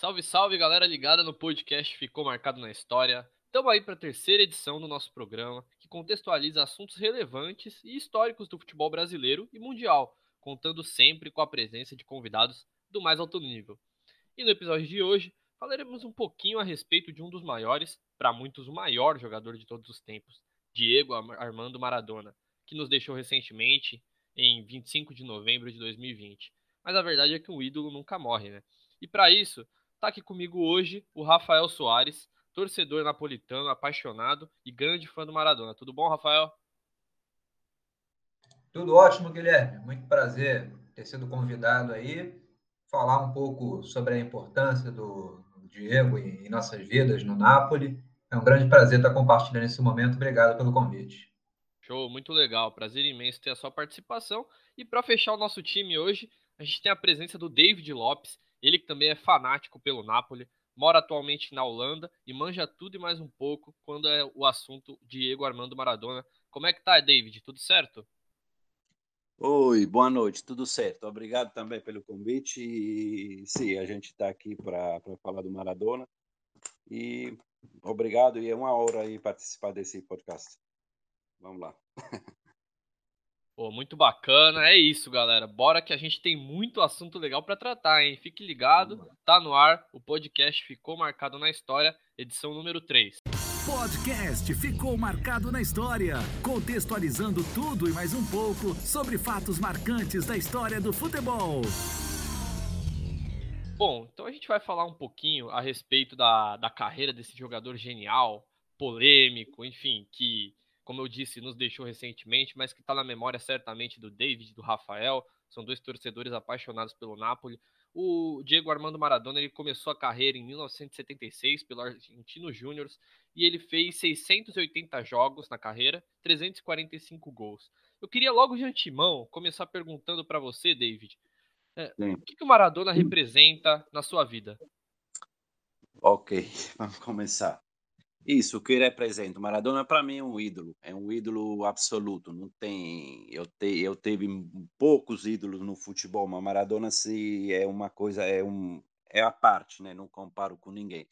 Salve, salve, galera ligada no podcast Ficou Marcado na História. Estamos aí para a terceira edição do nosso programa, que contextualiza assuntos relevantes e históricos do futebol brasileiro e mundial, contando sempre com a presença de convidados do mais alto nível. E no episódio de hoje, falaremos um pouquinho a respeito de um dos maiores, para muitos o maior jogador de todos os tempos, Diego Armando Maradona, que nos deixou recentemente em 25 de novembro de 2020. Mas a verdade é que um ídolo nunca morre, né? E para isso, tá aqui comigo hoje o Rafael Soares, torcedor napolitano, apaixonado e grande fã do Maradona. Tudo bom, Rafael? Tudo ótimo, Guilherme. Muito prazer ter sido convidado aí, falar um pouco sobre a importância do Diego em nossas vidas no Napoli. É um grande prazer estar compartilhando esse momento. Obrigado pelo convite. Show, muito legal. Prazer imenso ter a sua participação. E para fechar o nosso time hoje, a gente tem a presença do David Lopes, ele que também é fanático pelo Napoli, mora atualmente na Holanda e manja tudo e mais um pouco quando é o assunto Diego Armando Maradona. Como é que tá, David? Tudo certo? Oi, boa noite, tudo certo. Obrigado também pelo convite. E sim, a gente está aqui para falar do Maradona. E obrigado, e é uma hora aí participar desse podcast. Vamos lá. Pô, muito bacana. É isso, galera. Bora que a gente tem muito assunto legal para tratar, hein? Fique ligado, tá no ar. O podcast ficou marcado na história, edição número 3. Podcast ficou marcado na história, contextualizando tudo e mais um pouco sobre fatos marcantes da história do futebol. Bom, então a gente vai falar um pouquinho a respeito da, da carreira desse jogador genial, polêmico, enfim, que como eu disse, nos deixou recentemente, mas que está na memória certamente do David, do Rafael, são dois torcedores apaixonados pelo Napoli. O Diego Armando Maradona ele começou a carreira em 1976 pelo Argentino Júnior e ele fez 680 jogos na carreira, 345 gols. Eu queria logo de antemão começar perguntando para você, David, é, o que, que o Maradona representa na sua vida? Ok, vamos começar. Isso, o que representa. Maradona para mim é um ídolo, é um ídolo absoluto. Não tem, eu te, eu teve poucos ídolos no futebol, mas Maradona se é uma coisa, é um, é a parte, né? Não comparo com ninguém.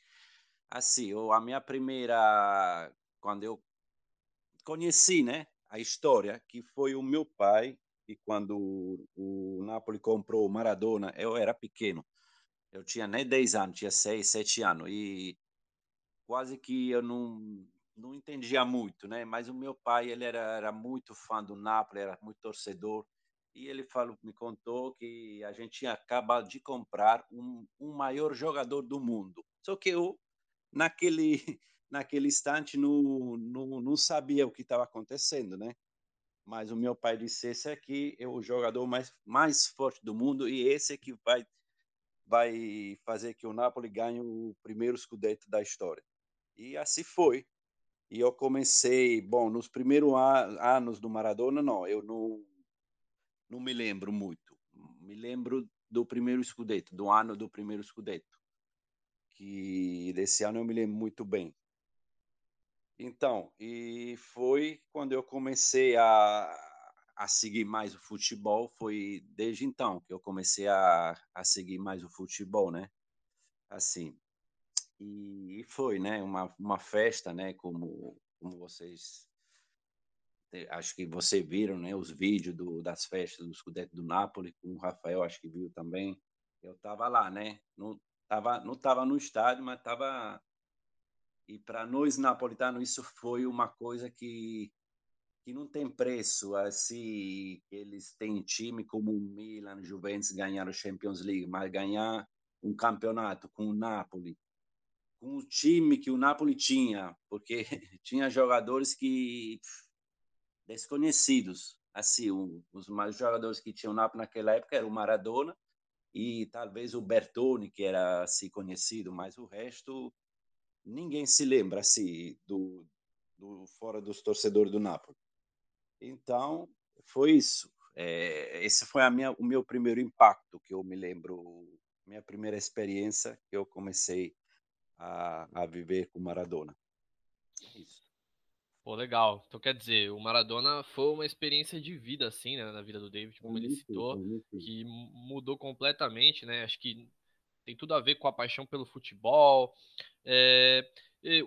Assim, eu, a minha primeira, quando eu conheci, né, a história, que foi o meu pai e quando o, Napoli comprou o Maradona, eu era pequeno. Eu tinha nem 10 anos, tinha 6, 7 anos e quase que eu não não entendia muito, né? Mas o meu pai ele era, era muito fã do Napoli, era muito torcedor e ele falou, me contou que a gente tinha acabado de comprar um, um maior jogador do mundo. Só que eu naquele naquele instante não, não, não sabia o que estava acontecendo, né? Mas o meu pai disse esse aqui é o jogador mais mais forte do mundo e esse é que vai vai fazer que o Napoli ganhe o primeiro scudetto da história. E assim foi. E eu comecei, bom, nos primeiros anos do Maradona, não, eu não, não me lembro muito. Me lembro do primeiro Scudetto, do ano do primeiro Scudetto, que desse ano eu me lembro muito bem. Então, e foi quando eu comecei a, a seguir mais o futebol, foi desde então que eu comecei a, a seguir mais o futebol, né? Assim, e foi, né, uma, uma festa, né, como, como vocês acho que você viram, né, os vídeos do, das festas do Scudetto do Napoli, com o Rafael acho que viu também. Eu estava lá, né? Não estava não tava no estádio, mas estava e para nós napolitanos isso foi uma coisa que que não tem preço, assim, eles têm time como o Milan, Juventus ganharam Champions League, mas ganhar um campeonato com o Napoli, com o time que o Napoli tinha, porque tinha jogadores que desconhecidos. Assim, os mais jogadores que tinham o Napoli naquela época era o Maradona e talvez o Bertoni, que era assim conhecido, mas o resto ninguém se lembra assim do, do fora dos torcedores do Napoli. Então, foi isso. É, esse foi a minha, o meu primeiro impacto que eu me lembro, minha primeira experiência que eu comecei a, a viver com Maradona. Isso. Pô, legal. Então quer dizer, o Maradona foi uma experiência de vida, assim, né, na vida do David, como ele citou, que mudou completamente, né? Acho que tem tudo a ver com a paixão pelo futebol. É,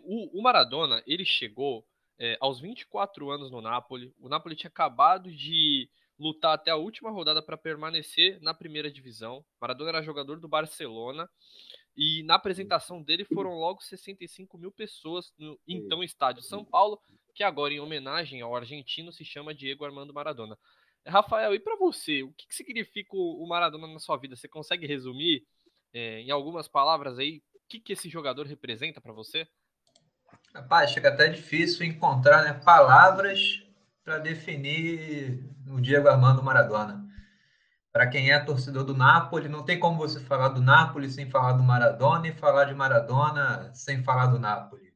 o, o, Maradona, ele chegou é, aos 24 anos no Napoli. O Napoli tinha acabado de lutar até a última rodada para permanecer na primeira divisão. Maradona era jogador do Barcelona e na apresentação dele foram logo 65 mil pessoas no então estádio São Paulo, que agora, em homenagem ao argentino, se chama Diego Armando Maradona. Rafael, e para você, o que, que, significa o Maradona na sua vida? Você consegue resumir é, em algumas palavras aí o que, que esse jogador representa para você? Rapaz, chega até difícil encontrar né, palavras para definir o Diego Armando Maradona. Para quem é torcedor do Napoli, não tem como você falar do Napoli sem falar do Maradona e falar de Maradona sem falar do Napoli.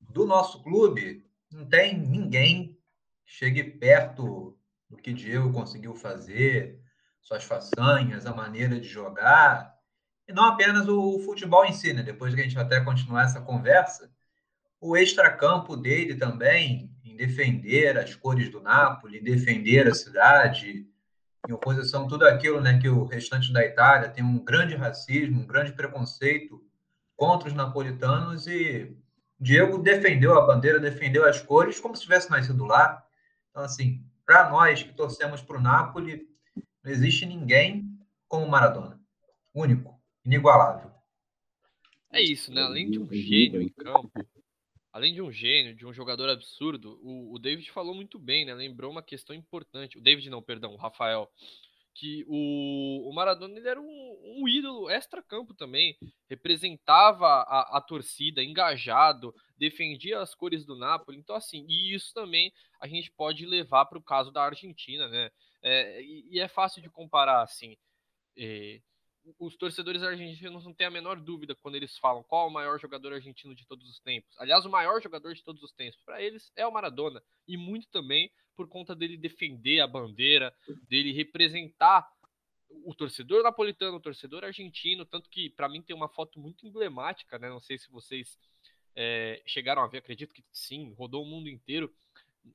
Do nosso clube, não tem ninguém que chegue perto do que Diego conseguiu fazer, suas façanhas, a maneira de jogar, e não apenas o futebol em si, né? Depois que a gente até continuar essa conversa, o extracampo dele também, em defender as cores do Napoli, defender a cidade, em oposição a tudo aquilo né, que o restante da Itália tem um grande racismo, um grande preconceito contra os napolitanos e Diego defendeu a bandeira, defendeu as cores como se tivesse nascido lá. Então, assim, para nós que torcemos para o Napoli, não existe ninguém como Maradona. Único, inigualável. É isso, né? Além de um gênio em campo, além de um gênio, de um jogador absurdo, o, o, David falou muito bem, né? Lembrou uma questão importante. O David não, perdão, o Rafael. Que o, o Maradona ele era um, um ídolo extra-campo também. Representava a, a, torcida, engajado, defendia as cores do Napoli. Então, assim, e isso também a gente pode levar para o caso da Argentina, né? É, e, e, é fácil de comparar, assim. É, os torcedores argentinos não têm a menor dúvida quando eles falam qual é o maior jogador argentino de todos os tempos. Aliás, o maior jogador de todos os tempos, para eles, é o Maradona. E muito também por conta dele defender a bandeira, dele representar o torcedor napolitano, o torcedor argentino. Tanto que, para mim, tem uma foto muito emblemática, né? Não sei se vocês é, chegaram a ver, acredito que sim, rodou o mundo inteiro,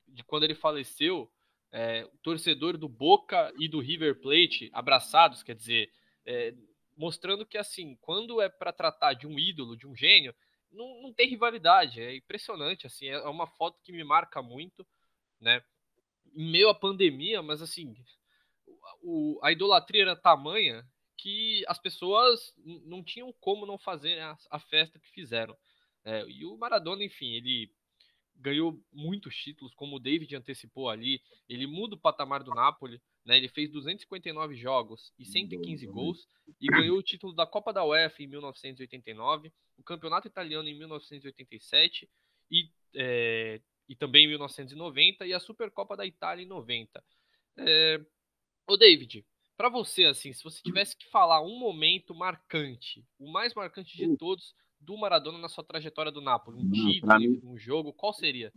de quando ele faleceu. É, o torcedor do Boca e do River Plate abraçados, quer dizer, é, mostrando que, assim, quando é para tratar de um ídolo, de um gênio, não, não tem rivalidade. É impressionante, assim, é uma foto que me marca muito, né? Em meio à pandemia, mas assim, o, a idolatria era tamanha que as pessoas não tinham como não fazer a, a festa que fizeram. É, e o Maradona, enfim, ele ganhou muitos títulos, como o David antecipou ali. Ele muda o patamar do Napoli. Né? Ele fez 259 jogos e 115 gols e ganhou o título da Copa da UEFA em 1989, o Campeonato Italiano em 1987 e, é, e também em 1990 e a Supercopa da Itália em 90. É, ô David, para você, assim, se você tivesse que falar um momento marcante, o mais marcante de todos do Maradona na sua trajetória do Napoli, um título, um jogo, qual seria?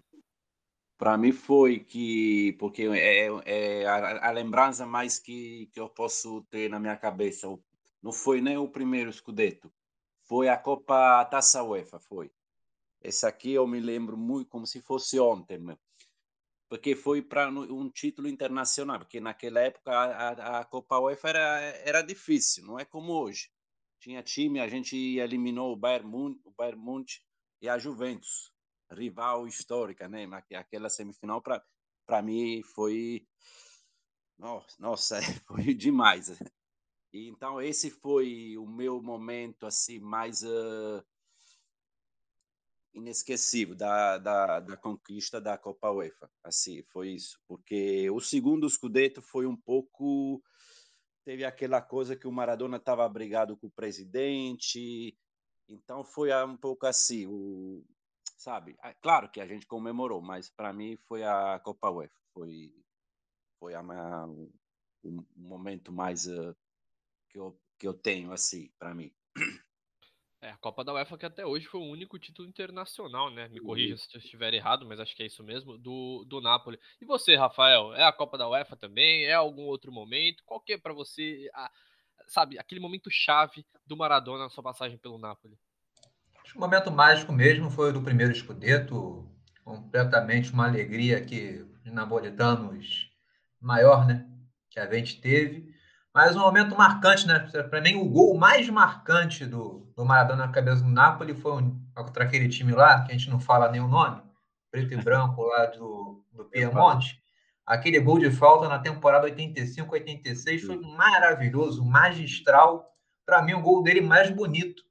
Para mim foi que porque é, é a, a, lembrança mais que, que eu posso ter na minha cabeça. Não foi nem o primeiro Scudetto foi a Copa Taça UEFA foi. Esse aqui eu me lembro muito como se fosse ontem porque foi para um título internacional porque naquela época a, a Copa UEFA era era difícil não é como hoje. Tinha time a gente eliminou o Bayern Munich, o Bayern Munich e a Juventus rival histórica, né? Aquela semifinal para mim foi nossa, foi demais. Então esse foi o meu momento assim mais uh, inesquecível da, da, da, conquista da Copa UEFA. Assim, foi isso, porque o segundo Scudetto foi um pouco teve aquela coisa que o Maradona estava brigado com o presidente, então foi um pouco assim, o, sabe? Claro que a gente comemorou, mas para mim foi a Copa UEFA, foi foi a minha, o, momento mais uh, que eu que eu tenho assim para mim. É, a Copa da UEFA que até hoje foi o único título internacional, né? Me corrija se eu estiver errado, mas acho que é isso mesmo, do, do Napoli. E você, Rafael, é a Copa da UEFA também? É algum outro momento? Qual que é para você, a, sabe, aquele momento chave do Maradona na sua passagem pelo Napoli? Acho que o momento mágico mesmo foi o do primeiro escudeto, completamente uma alegria que os napolitanos maior, né, que a gente teve. Mas um momento marcante, né? Para mim, o gol mais marcante do, do Maradona na cabeça do Napoli foi um, contra aquele time lá, que a gente não fala nem o nome, preto e branco lá do, do Piemonte. Aquele gol de falta na temporada 85-86 foi maravilhoso, magistral. Para mim, o gol dele mais bonito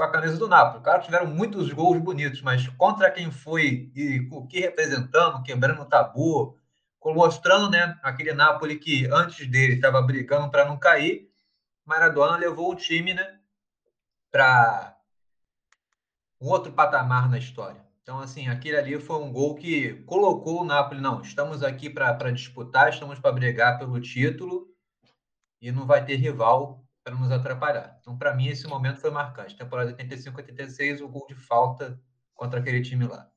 com a camisa do Napoli. Claro, tiveram muitos gols bonitos, mas contra quem foi e o que representando, quebrando o tabu, mostrando né, aquele Napoli que antes dele estava brigando para não cair, Maradona levou o time né, para um outro patamar na história. Então, assim, aquele ali foi um gol que colocou o Napoli, não, estamos aqui para disputar, estamos para brigar pelo título e não vai ter rival para nos atrapalhar. Então, para mim, esse momento foi marcante. Temporada 85-86, o gol de falta contra aquele time lá.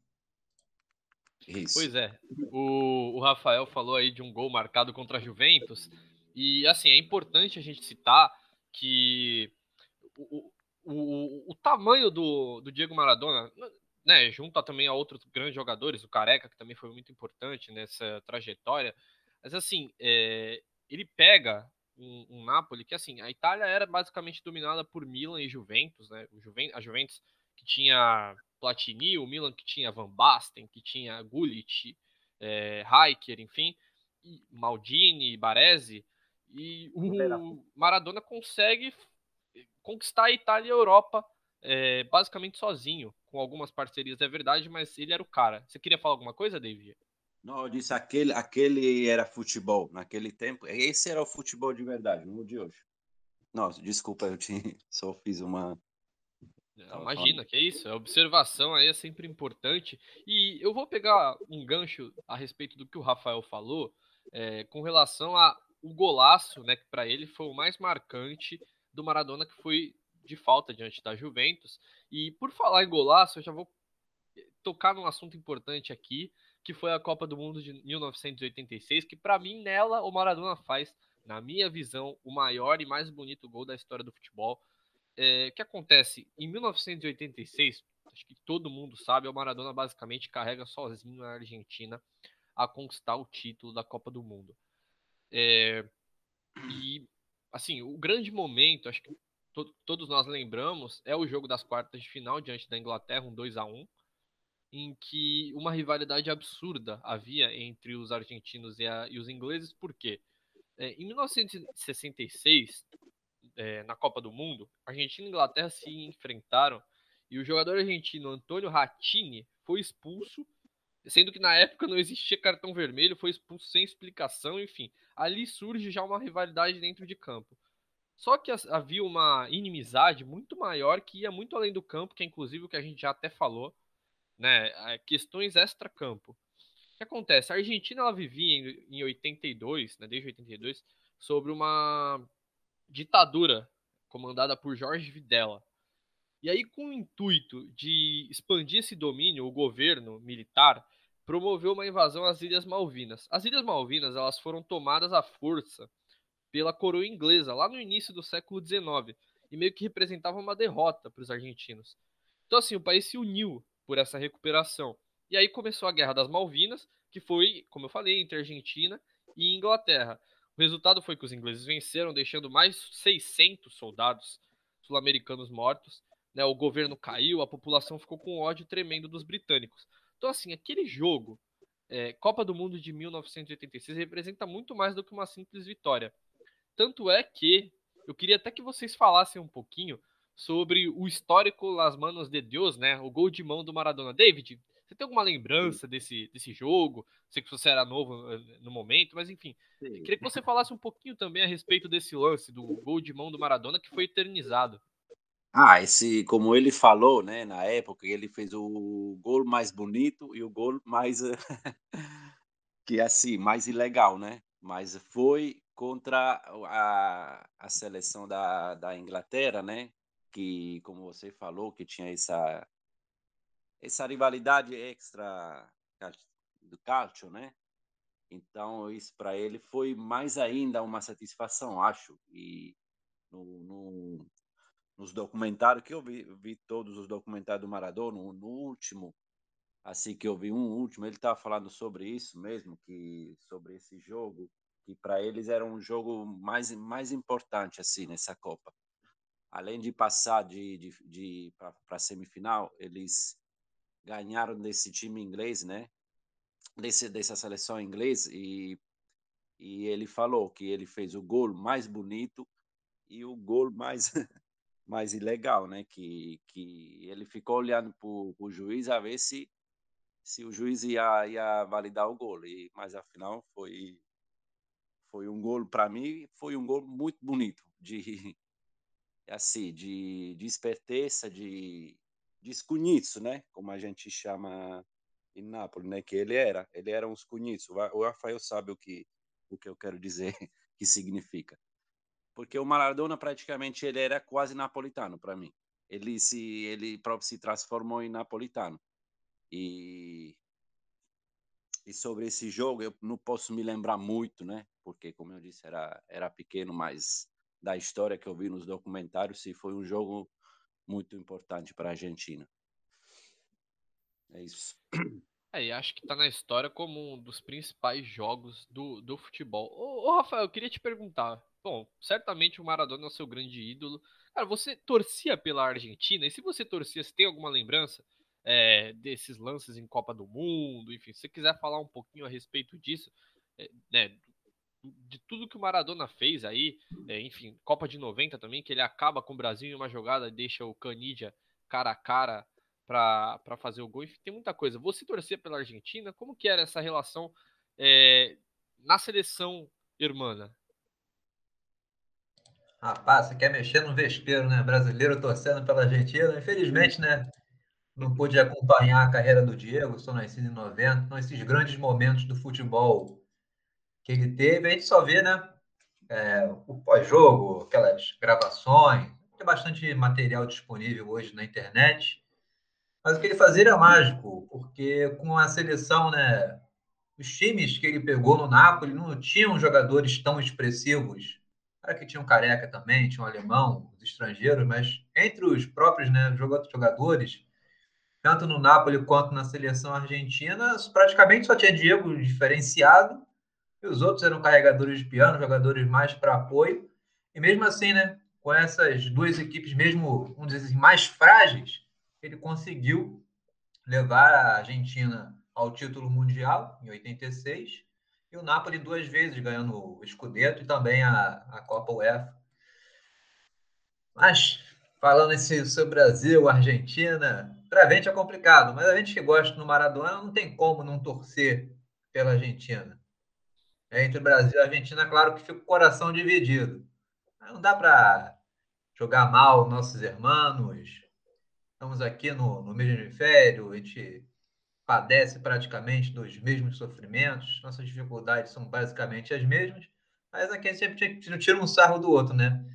Isso. Pois é. O, o Rafael falou aí de um gol marcado contra a Juventus. E, assim, é importante a gente citar que o, o, o tamanho do, do Diego Maradona, né, junto a, também a outros grandes jogadores, o Careca, que também foi muito importante nessa trajetória, mas, assim, é, ele pega um, um Napoli que, assim, a Itália era basicamente dominada por Milan e Juventus, né? O Juven, a Juventus que tinha Platini, o Milan que tinha Van Basten, que tinha Gullit, é, Heiker, enfim, Maldini, Baresi, e o Maradona consegue conquistar a Itália e a Europa é, basicamente sozinho, com algumas parcerias, é verdade, mas ele era o cara. Você queria falar alguma coisa, David? Não, eu disse aquele, aquele era futebol naquele tempo. Esse era o futebol de verdade, não o de hoje. Nossa, desculpa, eu te, só fiz uma não, imagina, que é isso. A observação aí é sempre importante. E eu vou pegar um gancho a respeito do que o Rafael falou, é, com relação a o golaço, né, que para ele foi o mais marcante do Maradona, que foi de falta diante da Juventus. E por falar em golaço, eu já vou tocar num assunto importante aqui, que foi a Copa do Mundo de 1986, que para mim nela o Maradona faz, na minha visão, o maior e mais bonito gol da história do futebol é, que acontece? Em 1986, acho que todo mundo sabe, o Maradona basicamente carrega sozinho a Argentina a conquistar o título da Copa do Mundo. É, e, assim, o grande momento, acho que to todos nós lembramos, é o jogo das quartas de final diante da Inglaterra, um 2 a 1 em que uma rivalidade absurda havia entre os argentinos e, a, e os ingleses, por quê? É, em 1966, é, na Copa do Mundo, Argentina e Inglaterra se enfrentaram e o jogador argentino Antônio Rattini foi expulso, sendo que na época não existia cartão vermelho, foi expulso sem explicação, enfim. Ali surge já uma rivalidade dentro de campo. Só que havia uma inimizade muito maior que ia muito além do campo, que é inclusive o que a gente já até falou, né? Questões extra-campo. O que acontece? A Argentina ela vivia em 82, né, desde 82, sobre uma ditadura comandada por Jorge Videla. E aí, com o intuito de expandir esse domínio, o governo militar promoveu uma invasão às Ilhas Malvinas. As Ilhas Malvinas elas foram tomadas à força pela coroa inglesa lá no início do século XIX e meio que representava uma derrota para os argentinos. Então, assim, o país se uniu por essa recuperação. E aí começou a Guerra das Malvinas, que foi, como eu falei, entre Argentina e Inglaterra. O resultado foi que os ingleses venceram, deixando mais 600 soldados sul-americanos mortos. Né? O governo caiu, a população ficou com ódio tremendo dos britânicos. Então, assim, aquele jogo, é, Copa do Mundo de 1986, representa muito mais do que uma simples vitória. Tanto é que eu queria até que vocês falassem um pouquinho sobre o histórico Las Manos de Deus, né? O gol de mão do Maradona. David, você tem alguma lembrança desse, desse jogo? Sei que você era novo eh, no momento, mas enfim. Queria que você falasse um pouquinho também a respeito desse lance do gol de mão do Maradona que foi eternizado. Ah, esse, como ele falou, né, na época, ele fez o gol mais bonito e o gol mais que assim, mais ilegal, né? Mas foi contra a, a seleção da, da Inglaterra, né? Que, como você falou, que tinha essa essa rivalidade extra do calcio, né? Então, isso para ele foi mais ainda uma satisfação, acho. E no, no, nos documentários que eu vi, vi todos os documentários do Maradona, no, no último, assim que eu vi um último, ele estava falando sobre isso mesmo, que sobre esse jogo que para eles era um jogo mais mais importante assim nessa Copa. Além de passar de, de, de para a semifinal, eles ganharam desse time inglês, né? Desse, dessa seleção inglesa e e ele falou que ele fez o gol mais bonito e o gol mais mais ilegal, né? Que, que ele ficou olhando para o juiz a ver se, se o juiz ia, ia validar o gol. E, mas afinal foi foi um gol para mim foi um gol muito bonito de assim de, de esperteza de de né? Como a gente chama em Nápoles, né? Que ele era ele era um escunhiço. O Rafael sabe o que o que eu quero dizer que significa porque o Maradona praticamente ele era quase napolitano para mim. Ele se ele próprio se transformou em napolitano. E e sobre esse jogo eu não posso me lembrar muito, né? Porque como eu disse era era pequeno, mas da história que eu vi nos documentários, se foi um jogo muito importante para a Argentina. É isso. É, e acho que está na história como um dos principais jogos do, do futebol. Ô, ô, Rafael, eu queria te perguntar. Bom, certamente o Maradona é o seu grande ídolo. Cara, você torcia pela Argentina? E se você torcia, você tem alguma lembrança é, desses lances em Copa do Mundo? Enfim, se você quiser falar um pouquinho a respeito disso, é, né, de tudo que o Maradona fez aí, é, enfim, Copa de 90 também, que ele acaba com o Brasil em uma jogada, deixa o Canidia cara a cara para fazer o gol. Enfim, tem muita coisa. Você torcia pela Argentina? Como que era essa relação é, na seleção irmã? Rapaz, você quer mexer no vespeiro, né? Brasileiro torcendo pela Argentina. Infelizmente, né? Não pude acompanhar a carreira do Diego, sou nascido em 90. Então, esses grandes momentos do futebol que ele teve, a gente só vê, né? É, o pós-jogo, aquelas gravações. Tem bastante material disponível hoje na internet. Mas o que ele fazia era mágico, porque com a seleção, né, os times que ele pegou no Napoli não tinham jogadores tão expressivos. Era que tinha um careca também, tinha um alemão, os estrangeiros, mas entre os próprios né, jogadores, tanto no Napoli quanto na seleção argentina, praticamente só tinha Diego diferenciado, e os outros eram carregadores de piano, jogadores mais para apoio. E mesmo assim, né, com essas duas equipes, mesmo um desses mais frágeis, ele conseguiu levar a Argentina ao título mundial em 86 e o Napoli duas vezes ganhando o Scudetto e também a, a Copa UEFA. Mas falando esse, sobre Brasil, Argentina, para a gente é complicado, mas a gente que gosta do Maradona não tem como não torcer pela Argentina. Entre o Brasil e Argentina, claro que fica o coração dividido. Não dá para jogar mal nossos irmãos, estamos aqui no, no mesmo hemisfério, a gente padece praticamente dos mesmos sofrimentos, nossas dificuldades são basicamente as mesmas, mas aqui a gente sempre tira um sarro do outro, né?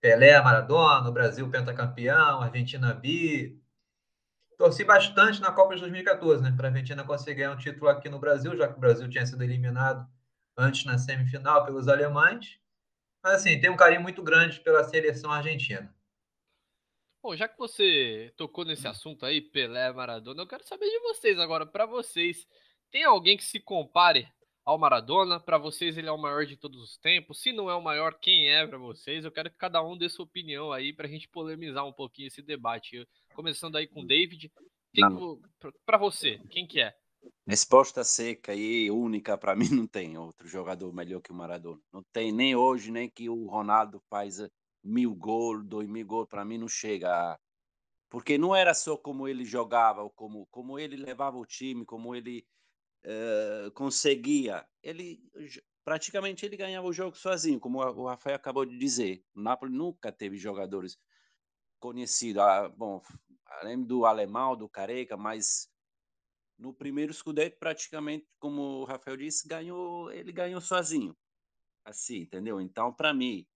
Pelé, Maradona, o Brasil pentacampeão, Argentina bi. Torci bastante na Copa de 2014, né? Para a Argentina conseguir um título aqui no Brasil, já que o Brasil tinha sido eliminado antes na semifinal pelos alemães. Mas assim, tem um carinho muito grande pela seleção argentina. Bom, já que você tocou nesse hum. assunto aí, Pelé, Maradona, eu quero saber de vocês agora. Para vocês, tem alguém que se compare ao Maradona? Para vocês, ele é o maior de todos os tempos? Se não é o maior, quem é para vocês? Eu quero que cada um dê sua opinião aí para a gente polemizar um pouquinho esse debate. Começando aí com o David. Para você, quem que é? Resposta seca e única para mim não tem outro jogador melhor que o Maradona. Não tem nem hoje, nem que o Ronaldo faz mil gols, dois mil gols, para mim não chega. Porque não era só como ele jogava, como, como ele levava o time, como ele uh, conseguia. Ele praticamente ele ganhava o jogo sozinho, como o Rafael acabou de dizer. O Napoli nunca teve jogadores conhecidos. Ah, bom, além do alemão, do Careca, mas no primeiro Scudetto, praticamente, como o Rafael disse, ganhou, ele ganhou sozinho. Assim, entendeu? Então, para mim,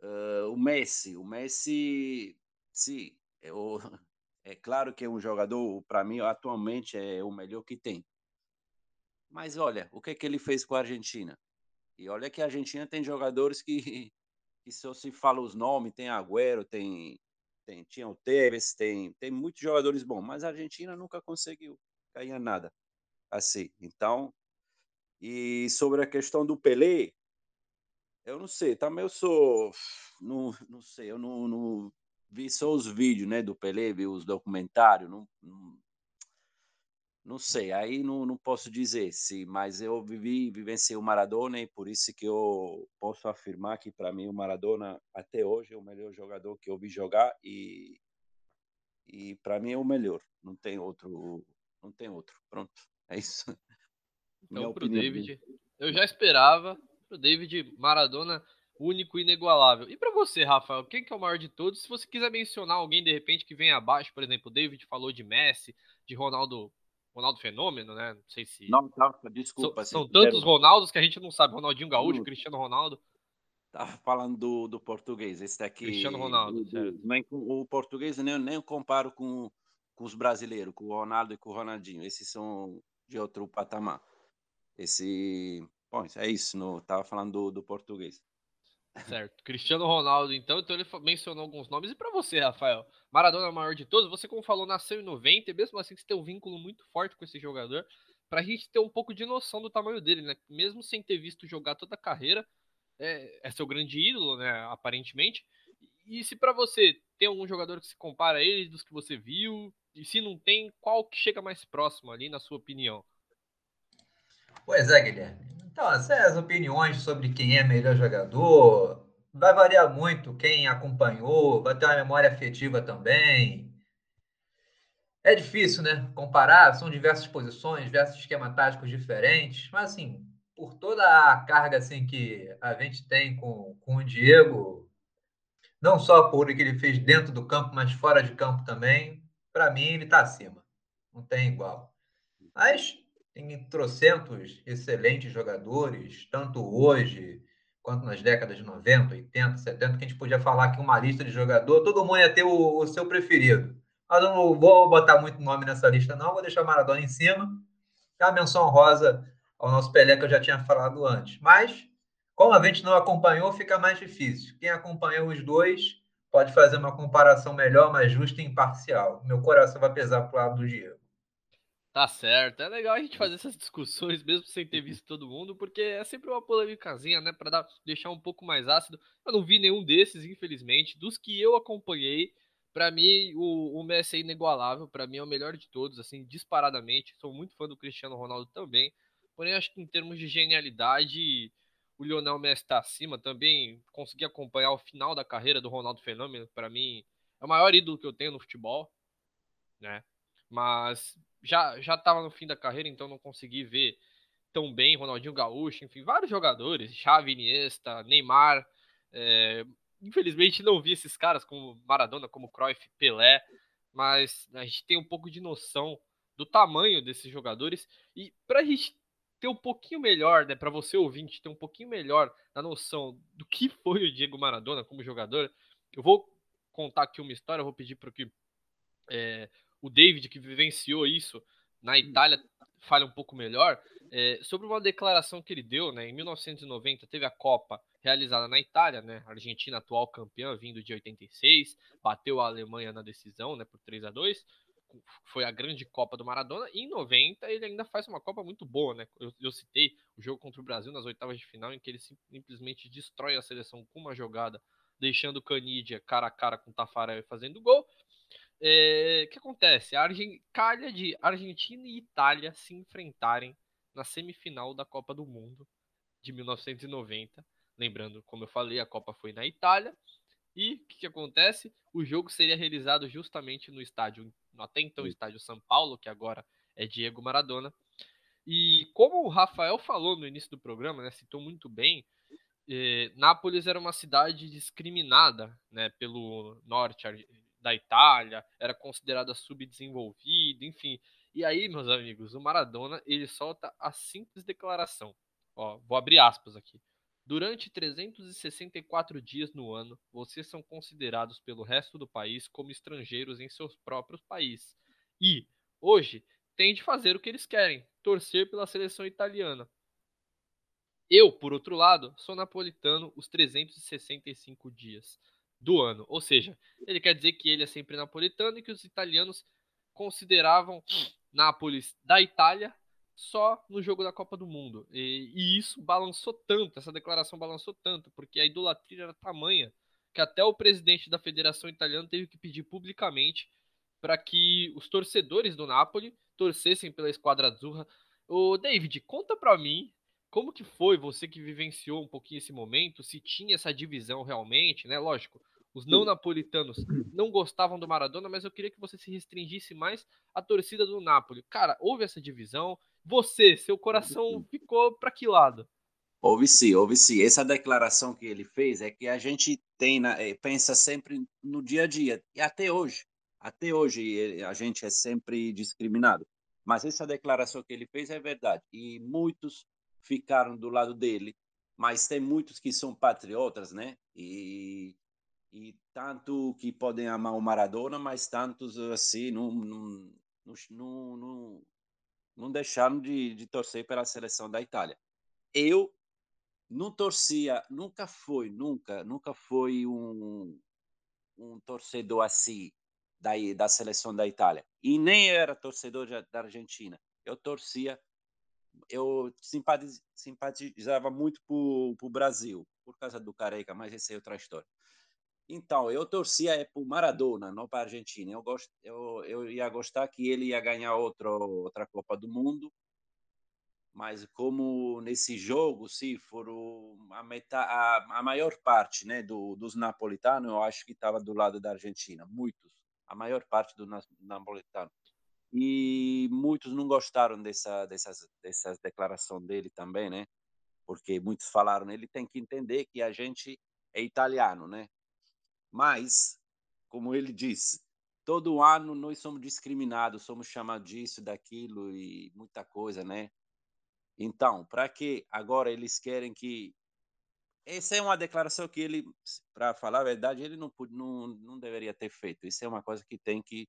Uh, o Messi, o Messi, sim, é, é claro que é um jogador, para mim, atualmente é o melhor que tem. Mas olha, o que, é que ele fez com a Argentina? E olha que a Argentina tem jogadores que, que só se fala os nomes, tem Agüero, tem, tem tinha o Tevez, tem, tem muitos jogadores bons, mas a Argentina nunca conseguiu ganhar nada assim. Então, E sobre a questão do Pelé, eu não sei, também eu sou, não, não sei, eu não, não vi só os vídeos, né, do Pelé, vi os documentários, não, não, não sei, aí não, não posso dizer se, mas eu vivi, vivenciei o Maradona e por isso que eu posso afirmar que para mim o Maradona até hoje é o melhor jogador que eu vi jogar e e para mim é o melhor, não tem outro, não tem outro. Pronto, é isso. Então, para o David, eu já esperava. Para o David, Maradona, único e inigualável. E para você, Rafael, quem que é o maior de todos? Se você quiser mencionar alguém, de repente, que vem abaixo, por exemplo, o David falou de Messi, de Ronaldo Ronaldo Fenômeno, né? Não sei se. Não, tá, desculpa. São, são tantos Ronaldos que a gente não sabe. Ronaldinho Gaúcho, Cristiano Ronaldo. Tava falando do, do português. Esse daqui. Cristiano Ronaldo. Do, do, nem, o português nem, nem comparo com, com os brasileiros, com o Ronaldo e com o Ronaldinho. Esses são de outro patamar. Esse. Bom, é isso. No, tava falando do, do português. Certo. Cristiano Ronaldo, então, então ele mencionou alguns nomes. E para você, Rafael? Maradona é maior de todos. Você, como falou, nasceu em 90 e mesmo assim você tem um vínculo muito forte com esse jogador. Pra gente ter um pouco de noção do tamanho dele, né? Mesmo sem ter visto jogar toda a carreira, é, é seu grande ídolo, né? Aparentemente. E se para você tem algum jogador que se compara a ele, dos que você viu, e se não tem, qual que chega mais próximo ali, na sua opinião? Pois é, Guilherme. Então, essas opiniões sobre quem é melhor jogador vai variar muito. Quem acompanhou, vai ter uma memória afetiva também. É difícil, né? Comparar, são diversas posições, diversos esquemas táticos diferentes, mas assim, por toda a carga assim que a gente tem com, com o Diego, não só por o que ele fez dentro do campo, mas fora de campo também, para mim ele está acima. Não tem igual. Mas tem trocentos excelentes jogadores, tanto hoje quanto nas décadas de 90, 80, 70, que a gente podia falar que uma lista de jogador, todo mundo ia ter o, o seu preferido. Mas eu não vou botar muito nome nessa lista, não, vou deixar Maradona em cima. É a menção rosa ao nosso Pelé, que eu já tinha falado antes. Mas, como a gente não acompanhou, fica mais difícil. Quem acompanhou os dois pode fazer uma comparação melhor, mais justa e imparcial. Meu coração vai pesar para o lado do Diego. Tá certo. É legal a gente fazer essas discussões, mesmo sem ter visto todo mundo, porque é sempre uma polêmicazinha, né? Para deixar um pouco mais ácido. Eu não vi nenhum desses, infelizmente. Dos que eu acompanhei, para mim, o, o Messi é inigualável. Para mim, é o melhor de todos, assim, disparadamente. Sou muito fã do Cristiano Ronaldo também. Porém, acho que em termos de genialidade, o Lionel Messi está acima. Também consegui acompanhar o final da carreira do Ronaldo Fenômeno. Para mim, é o maior ídolo que eu tenho no futebol, né? Mas já já estava no fim da carreira, então não consegui ver tão bem Ronaldinho Gaúcho, enfim, vários jogadores, Xavi, Iniesta, Neymar. É, infelizmente não vi esses caras como Maradona, como Cruyff, Pelé, mas a gente tem um pouco de noção do tamanho desses jogadores e para a gente ter um pouquinho melhor, né, para você ouvinte ter um pouquinho melhor da noção do que foi o Diego Maradona como jogador, eu vou contar aqui uma história, eu vou pedir para que é, o David, que vivenciou isso na hum. Itália, fale um pouco melhor, é, sobre uma declaração que ele deu, né, em 1990 teve a Copa realizada na Itália, né, a Argentina atual campeã, vindo de 86, bateu a Alemanha na decisão, né, por 3 a 2 foi a grande Copa do Maradona, e em 90 ele ainda faz uma Copa muito boa, né, eu, eu citei o jogo contra o Brasil nas oitavas de final, em que ele simplesmente destrói a seleção com uma jogada, deixando o Canidia cara a cara com o Tafarel fazendo gol, é, o que acontece? A Argen... calha de Argentina e Itália se enfrentarem na semifinal da Copa do Mundo de 1990. Lembrando, como eu falei, a Copa foi na Itália. E o que, que, acontece? O jogo seria realizado justamente no estádio, no até então estádio São Paulo, que agora é Diego Maradona. E como o Rafael falou no início do programa, né, citou muito bem, eh, Nápoles era uma cidade discriminada né, pelo norte da Itália, era considerada subdesenvolvida, enfim. E aí, meus amigos, o Maradona, ele solta a simples declaração. Ó, vou abrir aspas aqui. Durante 364 dias no ano, vocês são considerados pelo resto do país como estrangeiros em seus próprios países. E, hoje, têm de fazer o que eles querem, torcer pela seleção italiana. Eu, por outro lado, sou napolitano os 365 dias do ano. Ou seja, ele quer dizer que ele é sempre napolitano e que os italianos consideravam Nápoles da Itália só no jogo da Copa do Mundo. E, e, isso balançou tanto, essa declaração balançou tanto, porque a idolatria era tamanha que até o presidente da Federação Italiana teve que pedir publicamente para que os torcedores do Napoli torcessem pela esquadra azurra. O David, conta para mim como que foi você que vivenciou um pouquinho esse momento, se tinha essa divisão realmente, né? Lógico, os não napolitanos não gostavam do Maradona, mas eu queria que você se restringisse mais à torcida do Napoli. Cara, houve essa divisão? Você, seu coração ficou para que lado? Houve sim, houve sim. Essa declaração que ele fez é que a gente tem na, eh, pensa sempre no dia a dia e até hoje, até hoje a gente é sempre discriminado. Mas essa declaração que ele fez é verdade e muitos ficaram do lado dele, mas tem muitos que são patriotas, né? E, e tanto que podem amar o Maradona, mas tantos assim não, não, não, não, não deixaram de, de torcer pela seleção da Itália. Eu não torcia, nunca foi, nunca, nunca foi um, um torcedor assim da, da seleção da Itália. E nem era torcedor da Argentina. Eu torcia eu simpatizava muito por, o Brasil, por causa do Careca, mas essa é outra história. Então, eu torcia é por Maradona, não para a Argentina. Eu, eu, eu ia gostar que ele ia ganhar outro, outra Copa do Mundo, mas como nesse jogo, se for a, meta, a, a maior parte né, do, dos napolitanos, eu acho que estava do lado da Argentina, muitos, a maior parte dos napolitanos e muitos não gostaram dessa dessas dessas declarações dele também, né? Porque muitos falaram, ele tem que entender que a gente é italiano, né? Mas, como ele disse, todo ano nós somos discriminados, somos chamados disso, daquilo e muita coisa, né? Então, para que agora eles querem que essa é uma declaração que ele, para falar a verdade, ele não, não, não deveria ter feito. Isso é uma coisa que tem que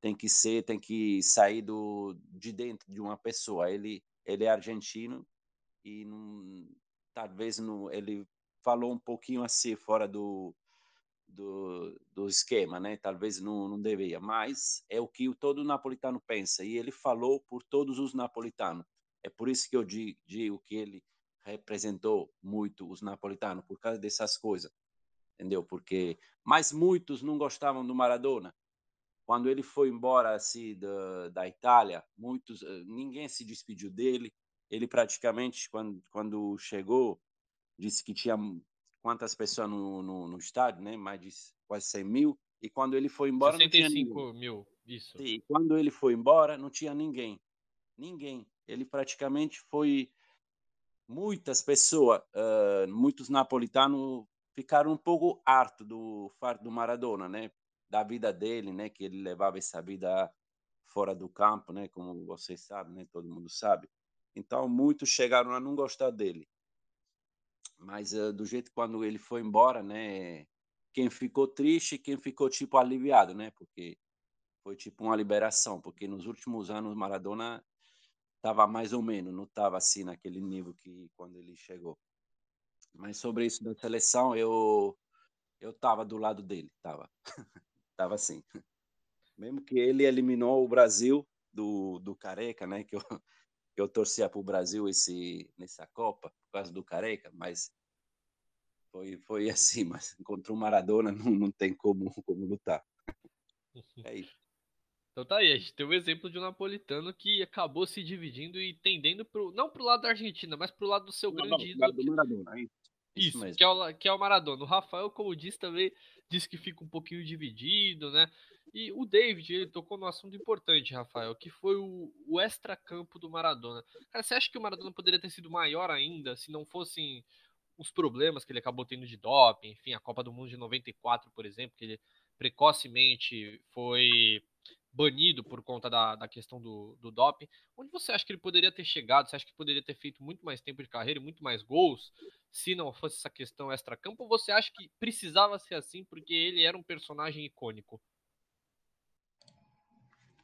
tem que ser, tem que sair do, de dentro de uma pessoa. Ele, ele é argentino e não, talvez não, ele falou um pouquinho assim fora do, do, do esquema, né? Talvez não, não deveria, mas é o que todo napolitano pensa e ele falou por todos os napolitanos. É por isso que eu digo, digo que ele representou muito os napolitanos por causa dessas coisas, entendeu? Porque mas muitos não gostavam do Maradona quando ele foi embora assim da, da Itália, muitos eh, ninguém se despediu dele. Ele praticamente quando quando chegou disse que tinha quantas pessoas no, no, no estádio, né? Mais de quase 100 mil. E quando ele foi embora 65 mil, isso. E quando ele foi embora não tinha ninguém, ninguém. Ele praticamente foi muitas pessoas, uh, muitos napolitanos ficaram um pouco harto do fardo do Maradona, né? da vida dele, né, que ele levava essa vida fora do campo, né, como vocês sabem, né, todo mundo sabe. Então muitos chegaram a não gostar dele. Mas uh, do jeito quando ele foi embora, né, quem ficou triste, quem ficou tipo aliviado, né, porque foi tipo uma liberação, porque nos últimos anos Maradona estava mais ou menos, não estava assim naquele nível que quando ele chegou. Mas sobre isso da seleção, eu eu estava do lado dele, tava. Tava assim. Mesmo que ele eliminou o Brasil do, do Careca, né? Que eu, que eu torcia para o Brasil esse, nessa Copa, por causa do Careca, mas foi, foi assim. Mas contra o Maradona não, não tem como, como lutar. É isso. Então tá aí, a gente tem o um exemplo de um napolitano que acabou se dividindo e tendendo pro, não pro lado da Argentina, mas pro lado do seu não, grande ídolo. Do Maradona, é isso. Isso, isso que, é o, que é o Maradona. O Rafael, como disse, também disse que fica um pouquinho dividido, né? E o David, ele tocou num assunto importante, Rafael, que foi o, o extra-campo do Maradona. Cara, você acha que o Maradona poderia ter sido maior ainda se não fossem os problemas que ele acabou tendo de doping, enfim, a Copa do Mundo de 94, por exemplo, que ele precocemente foi banido por conta da, da questão do, do doping. Onde você acha que ele poderia ter chegado? Você acha que poderia ter feito muito mais tempo de carreira e muito mais gols se não fosse essa questão extra-campo? Ou você acha que precisava ser assim porque ele era um personagem icônico?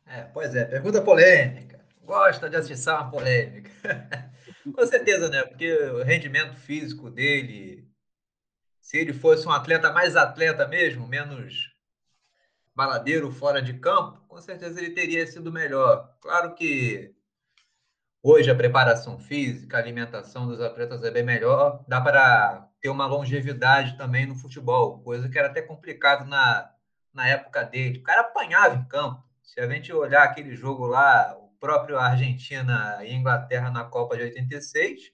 É, pois é, pergunta polêmica. Gosta de assistir uma polêmica. Com certeza, né? Porque o rendimento físico dele, se ele fosse um atleta mais atleta mesmo, menos baladeiro fora de campo, com certeza ele teria sido melhor. Claro que Hoje a preparação física, a alimentação dos atletas é bem melhor, dá para ter uma longevidade também no futebol, coisa que era até complicado na, na época dele. O cara apanhava em campo. Se a gente olhar aquele jogo lá, o próprio Argentina e Inglaterra na Copa de 86,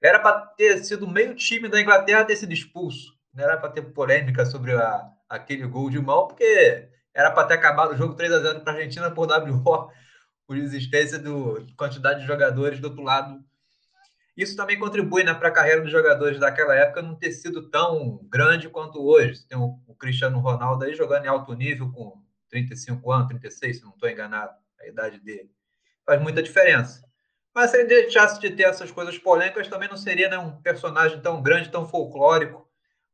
era para ter sido meio time da Inglaterra ter sido expulso. Não era para ter polêmica sobre a, aquele gol de mão, porque era para ter acabado o jogo 3 a 0 para a Argentina por WO, por existência do quantidade de jogadores do outro lado. Isso também contribui né, para a carreira dos jogadores daquela época não ter sido tão grande quanto hoje. Tem o, o Cristiano Ronaldo aí jogando em alto nível com 35 anos, 36, se não estou enganado, a idade dele. Faz muita diferença. Mas se ele deixasse de ter essas coisas polêmicas, também não seria né, um personagem tão grande, tão folclórico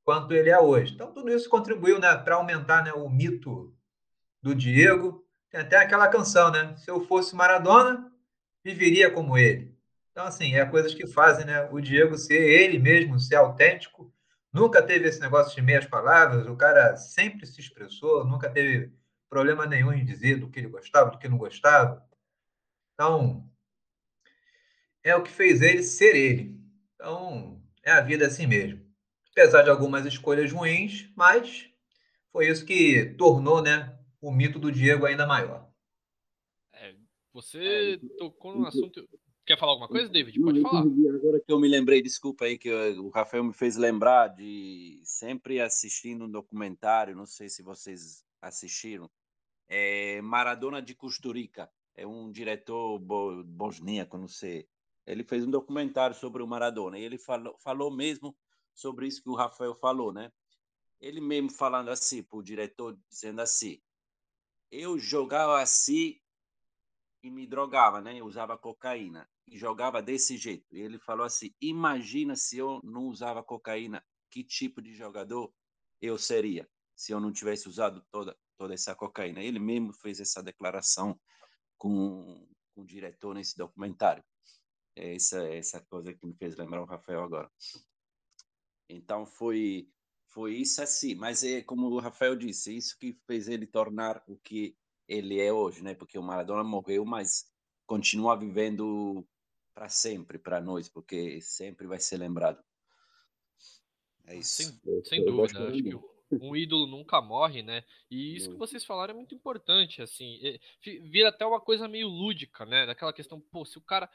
quanto ele é hoje. Então, tudo isso contribuiu né, para aumentar né, o mito do Diego. Tem até aquela canção, né? Se eu fosse Maradona, viveria como ele. Então, assim, é coisas que fazem né, o Diego ser ele mesmo, ser autêntico. Nunca teve esse negócio de meias palavras, o cara sempre se expressou, nunca teve problema nenhum em dizer do que ele gostava, do que não gostava. Então, é o que fez ele ser ele. Então, é a vida assim mesmo. Apesar de algumas escolhas ruins, mas foi isso que tornou né, o mito do Diego ainda maior. É, você é, tocou no assunto. Quer falar alguma coisa, David? Pode falar. Agora que eu me lembrei, desculpa aí, que o Rafael me fez lembrar de sempre assistindo um documentário, não sei se vocês assistiram, é Maradona de Costurica. É um diretor bosníaco, não sei ele fez um documentário sobre o Maradona e ele falou, falou mesmo sobre isso que o Rafael falou, né? Ele mesmo falando assim, para o diretor, dizendo assim: eu jogava assim e me drogava, né? Eu usava cocaína e jogava desse jeito. E ele falou assim: imagina se eu não usava cocaína, que tipo de jogador eu seria se eu não tivesse usado toda toda essa cocaína. Ele mesmo fez essa declaração com, com o diretor nesse documentário. É essa, essa coisa que me fez lembrar o Rafael agora. Então foi foi isso assim, mas é como o Rafael disse, isso que fez ele tornar o que ele é hoje, né? Porque o Maradona morreu, mas continua vivendo para sempre para nós, porque sempre vai ser lembrado. É isso. Sem, sem dúvida, acho que um ídolo nunca morre, né? E isso que vocês falaram é muito importante, assim, vira até uma coisa meio lúdica, né? Daquela questão, pô, se o cara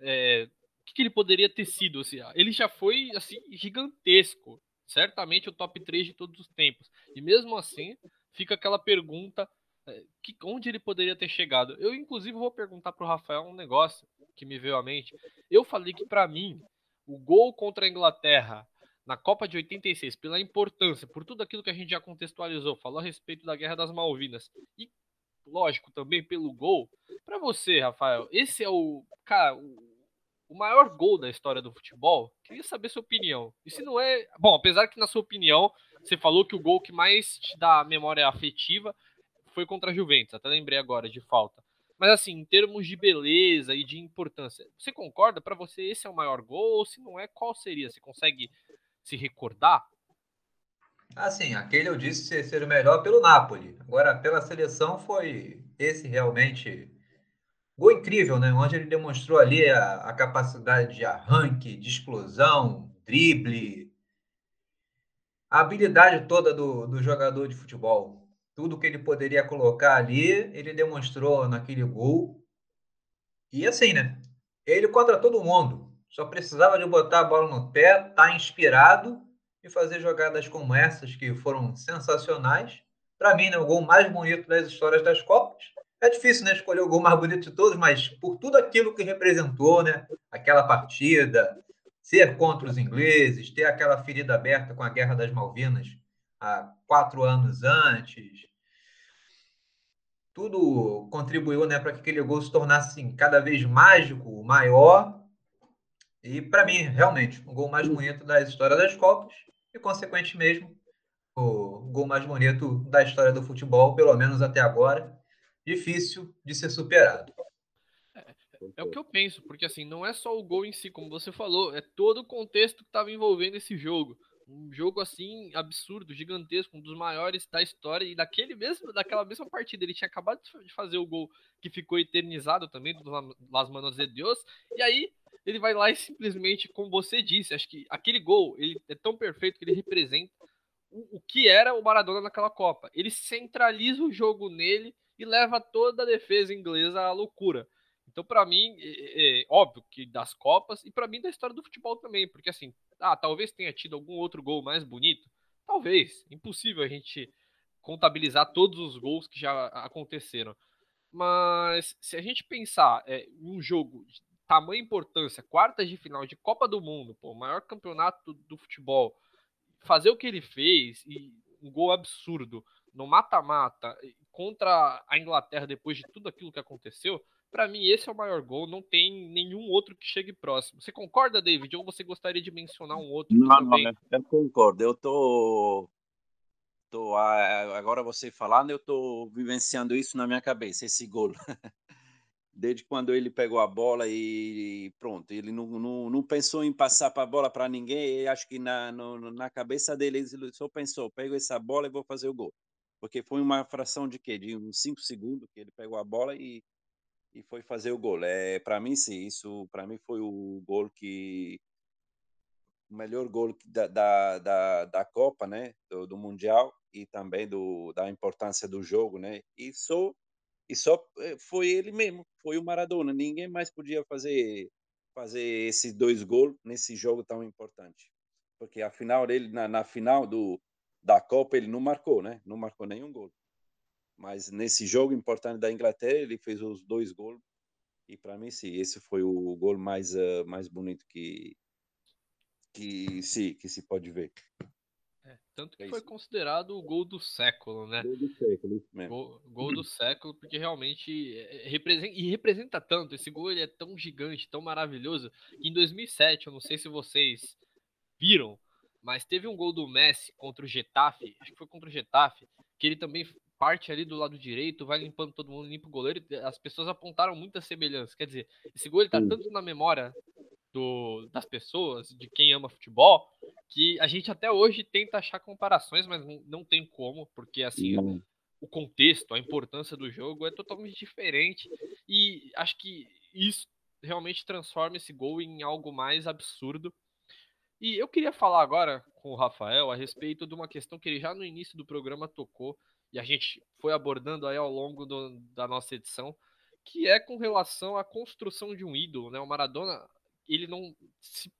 é, o que, que, ele poderia ter sido? Assim, ele já foi assim gigantesco, certamente o top 3 de todos os tempos. E mesmo assim, fica aquela pergunta: é, que, onde ele poderia ter chegado? Eu, inclusive, vou perguntar para o Rafael um negócio que me veio à mente. Eu falei que, para mim, o gol contra a Inglaterra na Copa de 86, pela importância, por tudo aquilo que a gente já contextualizou, falou a respeito da Guerra das Malvinas e, lógico, também pelo gol. Para você, Rafael, esse é o, cara, o maior gol da história do futebol, queria saber sua opinião. E se não é. Bom, apesar que na sua opinião, você falou que o gol que mais te dá memória afetiva foi contra a Juventus, até lembrei agora de falta. Mas assim, em termos de beleza e de importância, você concorda? Para você esse é o maior gol? Ou se não é, qual seria? Você consegue se recordar? Assim, aquele eu disse ser o melhor pelo Napoli. Agora, pela seleção, foi esse realmente Gol incrível, né? Onde ele demonstrou ali a, a capacidade de arranque, de explosão, drible, a habilidade toda do, do jogador de futebol. Tudo que ele poderia colocar ali, ele demonstrou naquele gol. E assim, né? Ele contra todo mundo. Só precisava de botar a bola no pé, estar tá inspirado e fazer jogadas como essas que foram sensacionais. Para mim, né, o gol mais bonito das histórias das Copas. É difícil, né, escolher o gol mais bonito de todos, mas por tudo aquilo que representou, né, aquela partida, ser contra os ingleses, ter aquela ferida aberta com a Guerra das Malvinas há quatro anos antes, tudo contribuiu, né, para que aquele gol se tornasse assim, cada vez mágico, maior. E para mim, realmente, o gol mais bonito da história das Copas e, consequentemente, mesmo o gol mais bonito da história do futebol, pelo menos até agora difícil de ser superado. É, é, o que eu penso, porque assim, não é só o gol em si, como você falou, é todo o contexto que estava envolvendo esse jogo. Um jogo assim absurdo, gigantesco, um dos maiores da história e daquele mesmo, daquela mesma partida ele tinha acabado de fazer o gol que ficou eternizado também do Las Manos de Deus. E aí ele vai lá e simplesmente, como você disse, acho que aquele gol ele é tão perfeito que ele representa o, o que era o Maradona naquela Copa. Ele centraliza o jogo nele e leva toda a defesa inglesa à loucura. Então, para mim, é, é, óbvio que das Copas e para mim da história do futebol também, porque assim, ah, talvez tenha tido algum outro gol mais bonito, talvez, impossível a gente contabilizar todos os gols que já aconteceram. Mas se a gente pensar é, um jogo de tamanha importância, quartas de final de Copa do Mundo, pô, maior campeonato do futebol, fazer o que ele fez e um gol absurdo no mata-mata contra a Inglaterra depois de tudo aquilo que aconteceu, para mim esse é o maior gol, não tem nenhum outro que chegue próximo. Você concorda, David? Ou você gostaria de mencionar um outro? Não, também... não, eu concordo. Eu tô tô agora você falando, eu tô vivenciando isso na minha cabeça, esse gol. desde quando ele pegou a bola e pronto, ele não, não, não pensou em passar para a bola para ninguém, acho que na, no, na cabeça dele ele só pensou, pego essa bola e vou fazer o gol. Porque foi uma fração de quê? De uns 5 segundos que ele pegou a bola e, e foi fazer o gol. É, para mim, sim, isso para mim foi o gol que o melhor gol da, da, da, da Copa, né, do, do Mundial e também do, da importância do jogo, né, e só e só eh, foi ele mesmo, foi o Maradona. Ninguém mais podia fazer fazer esses dois gols nesse jogo tão importante. Porque afinal ele na, na final do da Copa ele não marcou, né? Não marcou nenhum gol. Mas nesse jogo importante da Inglaterra ele fez os dois gols e para mim sim, esse foi o gol mais uh, mais bonito que que sim, que se pode ver. É, tanto que é foi considerado o gol do século, né? Gol do século, isso mesmo. Gol, gol do século, porque realmente é, representa, e representa tanto. Esse gol ele é tão gigante, tão maravilhoso, que em 2007, eu não sei se vocês viram, mas teve um gol do Messi contra o Getafe, acho que foi contra o Getafe, que ele também parte ali do lado direito, vai limpando todo mundo, limpa o goleiro. As pessoas apontaram muita semelhança. Quer dizer, esse gol ele tá tanto na memória do, das pessoas, de quem ama futebol, que a gente até hoje tenta achar comparações, mas não, não tem como, porque assim, o, o contexto, a importância do jogo é totalmente diferente. E acho que isso realmente transforma esse gol em algo mais absurdo. E eu queria falar agora com o Rafael a respeito de uma questão que ele já no início do programa tocou e a gente foi abordando aí ao longo do, da nossa edição, que é com relação à construção de um ídolo, né? O Maradona ele não se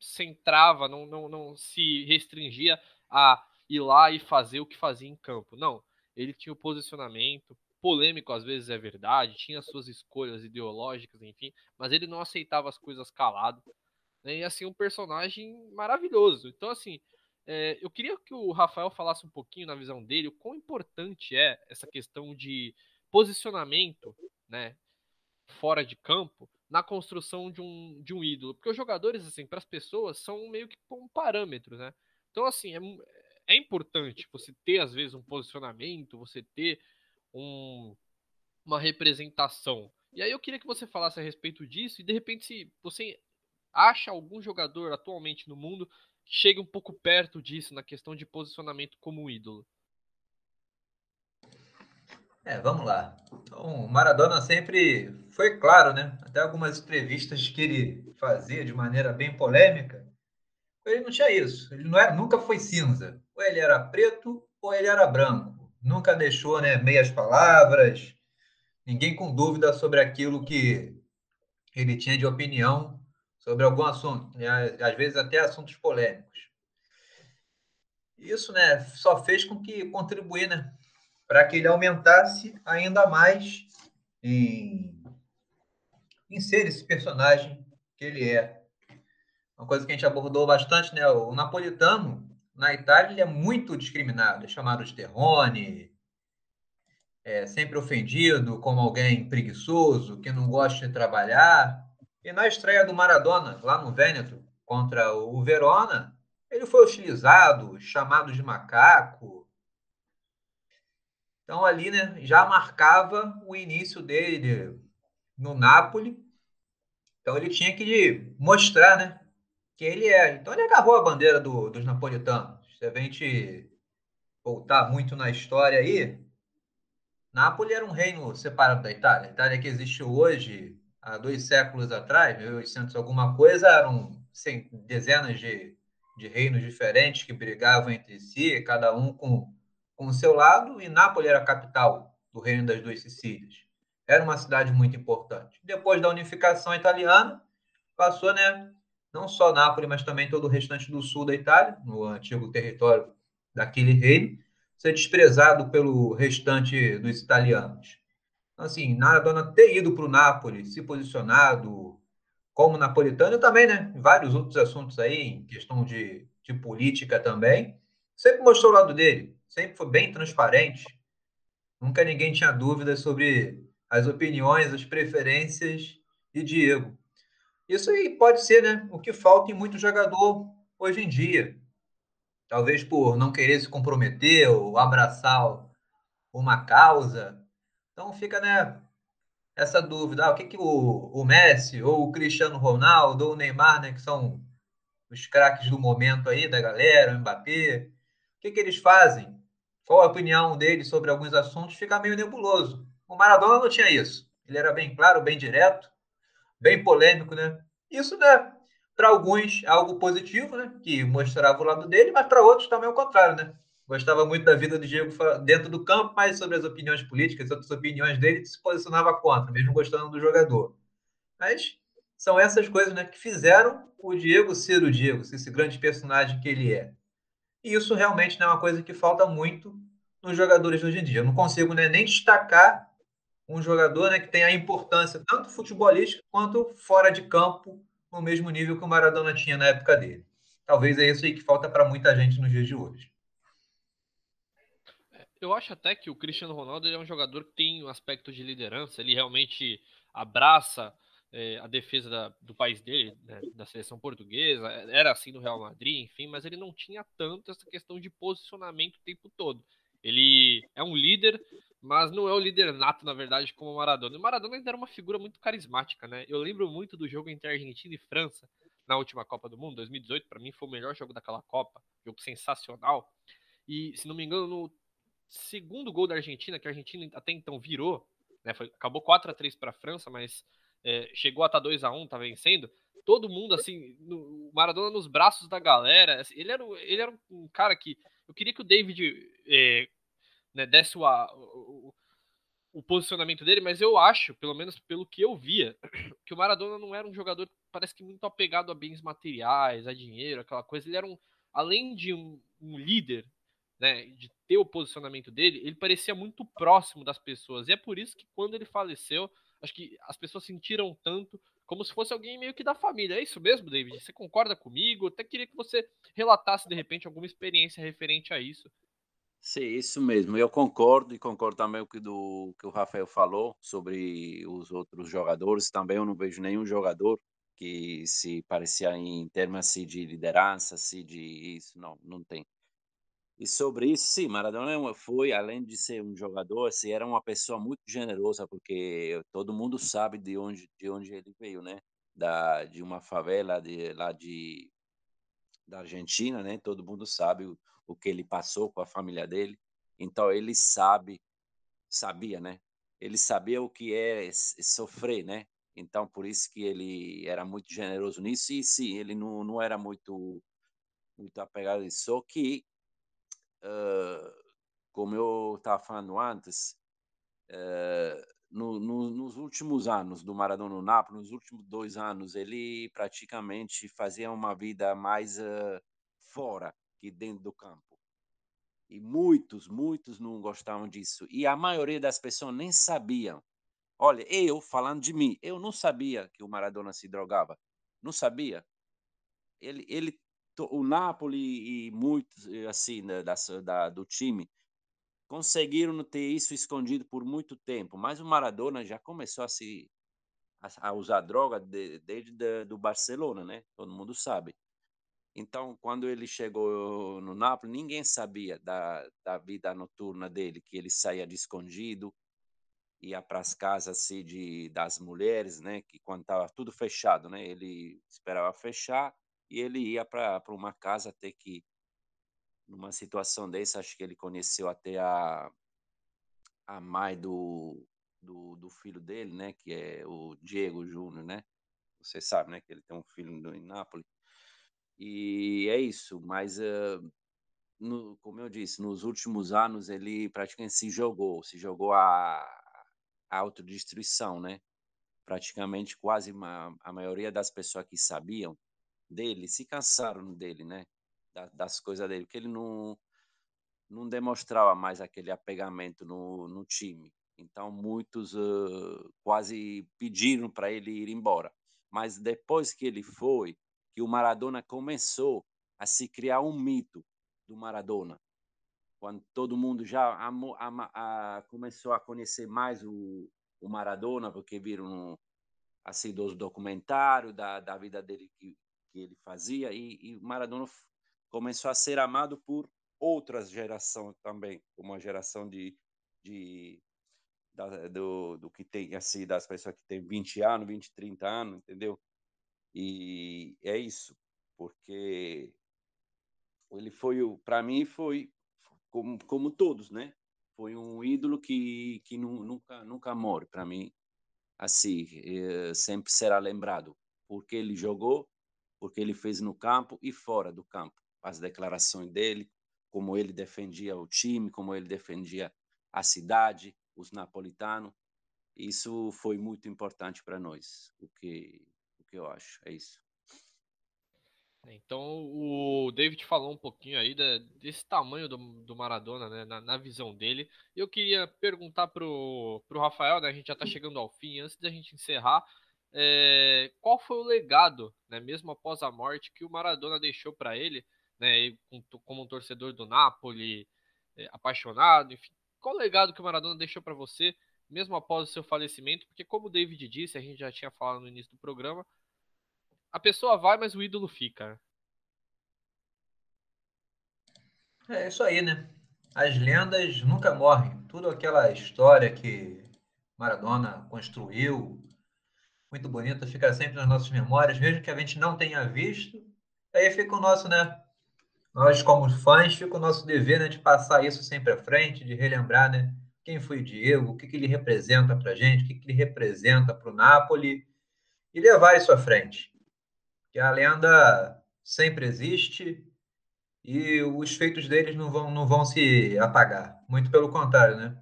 centrava, não, não, não se restringia a ir lá e fazer o que fazia em campo. Não, ele tinha o posicionamento, polêmico às vezes é verdade, tinha suas escolhas ideológicas, enfim, mas ele não aceitava as coisas calado. Né? E assim, um personagem maravilhoso. Então, assim, é, eu queria que o Rafael falasse um pouquinho na visão dele o quão importante é essa questão de posicionamento, né, fora de campo, na construção de um, de um ídolo. Porque os jogadores, assim, para as pessoas, são meio que como parâmetros, né? Então, assim, é, é importante você ter, às vezes, um posicionamento, você ter um, uma representação. E aí eu queria que você falasse a respeito disso e, de repente, se você acha algum jogador atualmente no mundo chegue um pouco perto disso na questão de posicionamento como ídolo. É, vamos lá. Então, o Maradona sempre foi claro, né? Até algumas entrevistas que ele fazia de maneira bem polêmica, ele não tinha isso. Ele não era, nunca foi cinza. Ou ele era preto ou ele era branco. Nunca deixou né, meias palavras, ninguém com dúvida sobre aquilo que ele tinha de opinião sobre algum assunto, né? às vezes até assuntos polêmicos. Isso né, só fez com que contribuir né, para que ele aumentasse ainda mais em, em ser esse personagem que ele é. Uma coisa que a gente abordou bastante, né? O napolitano, na Itália, ele é muito discriminado, é chamado de terrone, é sempre ofendido como alguém preguiçoso, que não gosta de trabalhar. E na estreia do Maradona, lá no Vêneto, contra o Verona, ele foi hostilizado, chamado de macaco, então, ali, né, já marcava o início dele no Napoli. Então, ele tinha que mostrar, né, que ele é. Então ele agarrou a bandeira do, dos napolitanos. Se a gente voltar muito na história aí, Nápoles era um reino separado da Itália. A Itália que existe hoje, há dois séculos atrás, 1800 alguma coisa, eram dezenas de, de reinos diferentes que brigavam entre si, cada um com, com o seu lado, e Nápoles era a capital do reino das duas Sicílias. Era uma cidade muito importante. Depois da unificação italiana, passou, né, não só Nápoles, mas também todo o restante do sul da Itália, no antigo território daquele reino, ser desprezado pelo restante dos italianos. Então, assim, Maradona ter ido para o Nápoles, se posicionado como napolitano, também, né? Vários outros assuntos aí, em questão de, de política também, sempre mostrou o lado dele, sempre foi bem transparente. Nunca ninguém tinha dúvidas sobre as opiniões, as preferências de Diego. Isso aí pode ser né, o que falta em muito jogador hoje em dia talvez por não querer se comprometer ou abraçar uma causa. Então fica né, essa dúvida: ah, o que, que o, o Messi, ou o Cristiano Ronaldo, ou o Neymar, né, que são os craques do momento aí da galera, o Mbappé, o que, que eles fazem? Qual a opinião deles sobre alguns assuntos? Fica meio nebuloso. O Maradona não tinha isso. Ele era bem claro, bem direto, bem polêmico, né? Isso, né? Para alguns, algo positivo, né? Que mostrava o lado dele, mas para outros também é o contrário, né? Gostava muito da vida do Diego dentro do campo, mas sobre as opiniões políticas, outras opiniões dele, se posicionava contra, mesmo gostando do jogador. Mas são essas coisas né, que fizeram o Diego ser o Diego, ser esse grande personagem que ele é. E isso realmente não é uma coisa que falta muito nos jogadores hoje em dia. Eu não consigo né, nem destacar um jogador né, que tem a importância tanto futebolística quanto fora de campo no mesmo nível que o Maradona tinha na época dele. Talvez é isso aí que falta para muita gente nos dias de hoje. Eu acho até que o Cristiano Ronaldo é um jogador que tem um aspecto de liderança, ele realmente abraça é, a defesa da, do país dele, né, da seleção portuguesa, era assim no Real Madrid, enfim, mas ele não tinha tanto essa questão de posicionamento o tempo todo. Ele é um líder, mas não é o líder nato, na verdade, como o Maradona. O Maradona ainda era uma figura muito carismática, né? Eu lembro muito do jogo entre Argentina e França na última Copa do Mundo, 2018, para mim foi o melhor jogo daquela Copa, jogo sensacional. E, se não me engano, no segundo gol da Argentina, que a Argentina até então virou, né? Foi, acabou 4 a 3 para a França, mas é, chegou a estar 2 a 1 tá vencendo. Todo mundo, assim, no, Maradona nos braços da galera. Assim, ele, era, ele era um cara que eu queria que o David é, né, desse o, o, o, posicionamento dele, mas eu acho, pelo menos pelo que eu via, que o Maradona não era um jogador, parece que muito apegado a bens materiais, a dinheiro, aquela coisa. Ele era um, além de um, um líder, né, de ter o posicionamento dele, ele parecia muito próximo das pessoas. E é por isso que quando ele faleceu, acho que as pessoas sentiram tanto como se fosse alguém meio que da família. É isso mesmo, David? Você concorda comigo? Eu até queria que você relatasse de repente alguma experiência referente a isso. Sim, isso mesmo. Eu concordo e concordo também com o do que o Rafael falou sobre os outros jogadores. Também eu não vejo nenhum jogador que se parecia em termos assim, de liderança, assim, de isso, não, não tem. E sobre isso, sim, Maradona é foi, além de ser um jogador, assim, era uma pessoa muito generosa, porque todo mundo sabe de onde, de onde ele veio, né? Da, de uma favela de, lá de, da Argentina, né? Todo mundo sabe o, o que ele passou com a família dele. Então, ele sabe, sabia, né? Ele sabia o que é sofrer, né? Então, por isso que ele era muito generoso nisso. E sim, ele não, não era muito, muito apegado a isso. Só que uh, como eu estava falando antes, uh, no, no, nos últimos anos do Maradona no Napoli, nos últimos dois anos, ele praticamente fazia uma vida mais uh, fora que dentro do campo. E muitos, muitos não gostavam disso. E a maioria das pessoas nem sabiam. Olha, eu falando de mim, eu não sabia que o Maradona se drogava. Não sabia. Ele, ele o Napoli e muitos assim da, da, do time conseguiram ter isso escondido por muito tempo, mas o Maradona já começou a se a, usar droga de, desde de, do Barcelona, né? Todo mundo sabe. Então, quando ele chegou no Napoli, ninguém sabia da, da vida noturna dele, que ele saía de escondido, ia para as casas assim, de, das mulheres, né? Que quando estava tudo fechado, né? Ele esperava fechar e ele ia para uma casa até que numa situação dessa acho que ele conheceu até a a mãe do, do, do filho dele, né, que é o Diego Júnior, né? Você sabe, né, que ele tem um filho em Nápoles. E é isso, mas uh, no, como eu disse, nos últimos anos ele praticamente se jogou, se jogou a, a autodestruição, né? Praticamente quase uma, a maioria das pessoas que sabiam dele se cansaram dele, né? Das, coisas dele, porque ele não não demonstrava mais aquele apegamento no, no time. Então muitos uh, quase pediram para ele ir embora. Mas depois que ele foi, que o Maradona começou a se criar um mito do Maradona, quando todo mundo já amou, ama, a, começou a conhecer mais o, o Maradona, porque viram assim dos documentários da, da vida dele que, que ele fazia e, e Maradona começou a ser amado por outras gerações também, como a geração de, de da, do, do que tem assim das pessoas que têm 20 anos, 20, 30 anos, entendeu? E é isso, porque ele foi para mim foi como como todos, né? Foi um ídolo que que nunca nunca morre para mim. Assim, é, sempre será lembrado porque ele jogou, porque ele fez no campo e fora do campo. As declarações dele, como ele defendia o time, como ele defendia a cidade, os napolitanos. Isso foi muito importante para nós, o que, o que eu acho, é isso. Então o David falou um pouquinho aí da, desse tamanho do, do Maradona, né, na, na, visão dele. Eu queria perguntar pro, pro Rafael, né, a gente já está chegando ao fim, antes da gente encerrar, é, qual foi o legado, né, mesmo após a morte, que o Maradona deixou para ele, né, como um torcedor do Napoli, é, apaixonado, enfim, qual o legado que o Maradona deixou para você, mesmo após o seu falecimento? Porque como o David disse, a gente já tinha falado no início do programa, a pessoa vai, mas o ídolo fica. Né? É isso aí, né? As lendas nunca morrem. Tudo aquela história que Maradona construiu, muito bonita, fica sempre nas nossas memórias, mesmo que a gente não tenha visto. Aí fica o nosso, né? Nós, como fãs, fica o nosso dever né, de passar isso sempre à frente, de relembrar né, quem foi o Diego, o que, que ele representa para a gente, o que, que ele representa para o Napoli, e levar isso à frente. Que a lenda sempre existe e os feitos deles não vão, não vão se apagar. Muito pelo contrário, né?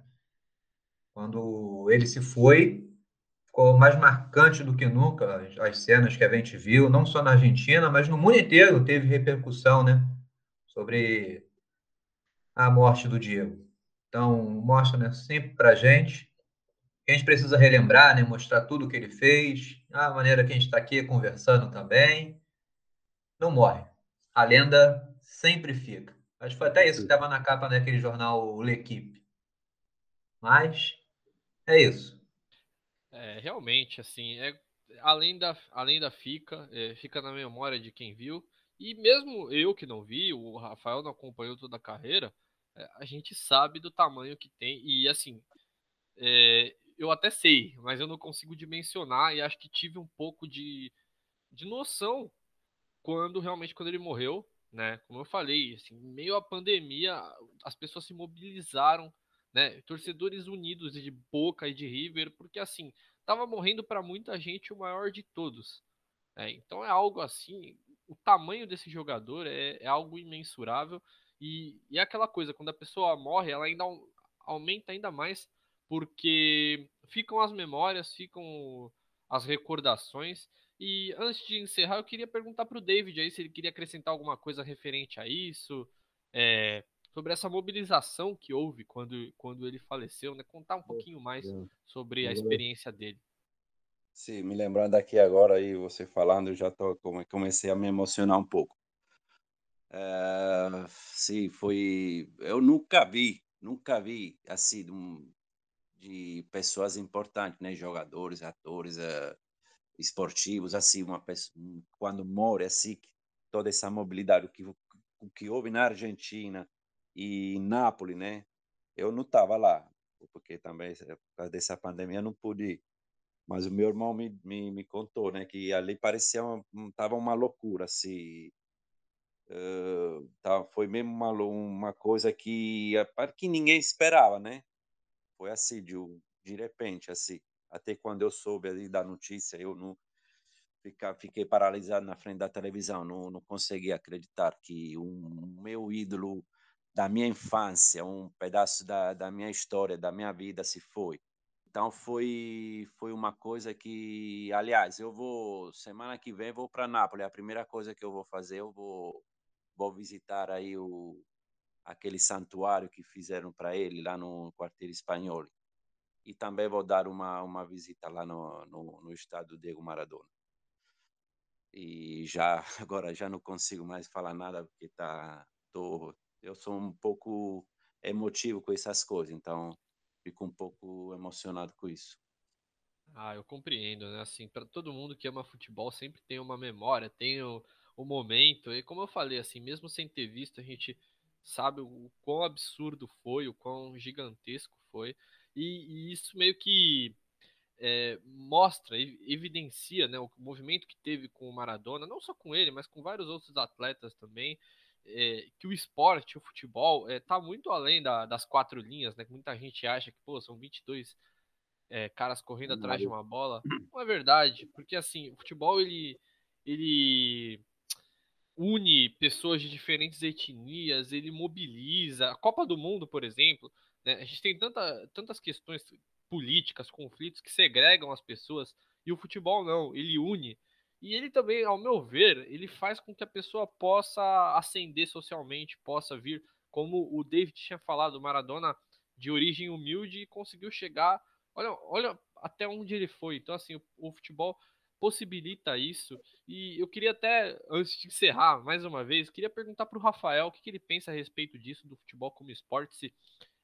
Quando ele se foi, ficou mais marcante do que nunca as, as cenas que a gente viu, não só na Argentina, mas no mundo inteiro teve repercussão, né? sobre a morte do Diego. Então, mostra né, sempre para a gente. A gente precisa relembrar, né, mostrar tudo o que ele fez, a maneira que a gente está aqui conversando também. Não morre. A lenda sempre fica. Acho que foi até isso que estava na capa daquele jornal L'Equipe. Mas é isso. É, realmente, assim, é, além, da, além da fica, é, fica na memória de quem viu. E mesmo eu que não vi, o Rafael não acompanhou toda a carreira, é, a gente sabe do tamanho que tem. E assim, é, eu até sei, mas eu não consigo dimensionar e acho que tive um pouco de, de noção quando realmente quando ele morreu, né? Como eu falei, assim, meio à pandemia, as pessoas se mobilizaram, né? Torcedores unidos de Boca e de River, porque assim, tava morrendo para muita gente o maior de todos. Né? Então é algo assim o tamanho desse jogador é, é algo imensurável. E, e, é aquela coisa, quando a pessoa morre, ela ainda aumenta ainda mais, porque ficam as memórias, ficam as recordações. E antes de encerrar, eu queria perguntar para o David aí se ele queria acrescentar alguma coisa referente a isso, é, sobre essa mobilização que houve quando, quando ele faleceu, né? Contar um pouquinho mais sobre a experiência dele. Sim, me lembrando aqui agora aí você falando, eu já tô, comecei a me emocionar um pouco. É, sim, foi. Eu nunca vi, nunca vi assim de pessoas importantes, né, jogadores, atores, uh, esportivos, assim, uma pessoa quando morre assim, toda essa mobilidade o que o que houve na Argentina e Nápoles, né? Eu não estava lá, porque também por causa dessa pandemia não pude Mas o meu irmão me, me, me contou, né, que ali parecia uma, tava uma loucura, assim. Uh, tá, foi mesmo uma, uma coisa que, que ninguém esperava, né? Foi assim, de, de repente, assim. Até quando eu soube ali da notícia, eu não ficar, fiquei paralisado na frente da televisão, não, não consegui acreditar que um meu ídolo da minha infância, um pedaço da, da minha história, da minha vida se foi. Então foi foi uma coisa que, aliás, eu vou semana que vem vou para Nápoles. A primeira coisa que eu vou fazer, eu vou vou visitar aí o aquele santuário que fizeram para ele lá no quarteiro espanhol. E também vou dar uma uma visita lá no no, no estádio Diego Maradona. E já agora já não consigo mais falar nada porque tá tô eu sou um pouco emotivo com essas coisas, então fico um pouco emocionado com isso. Ah, eu compreendo, né? Assim, para todo mundo que ama futebol sempre tem uma memória, tem o, o momento. E como eu falei, assim, mesmo sem ter visto, a gente sabe o quão absurdo foi, o quão gigantesco foi. E, e isso meio que é, mostra, evidencia né, o movimento que teve com o Maradona, não só com ele, mas com vários outros atletas também é, que o esporte, o futebol, é, tá muito além da, das quatro linhas, né? Que muita gente acha que, pô, são 22 é, caras correndo atrás de uma bola. Não é verdade, porque assim, o futebol ele, ele une pessoas de diferentes etnias, ele mobiliza. A Copa do Mundo, por exemplo, né, a gente tem tanta, tantas questões políticas, conflitos que segregam as pessoas, e o futebol não, ele une. E ele também, ao meu ver, ele faz com que a pessoa possa ascender socialmente, possa vir, como o David tinha falado, Maradona de origem humilde e conseguiu chegar, olha, olha até onde ele foi. Então, assim, o, o futebol possibilita isso. E eu queria até, antes de encerrar, mais uma vez, queria perguntar para o Rafael o que, que, ele pensa a respeito disso, do futebol como esporte, se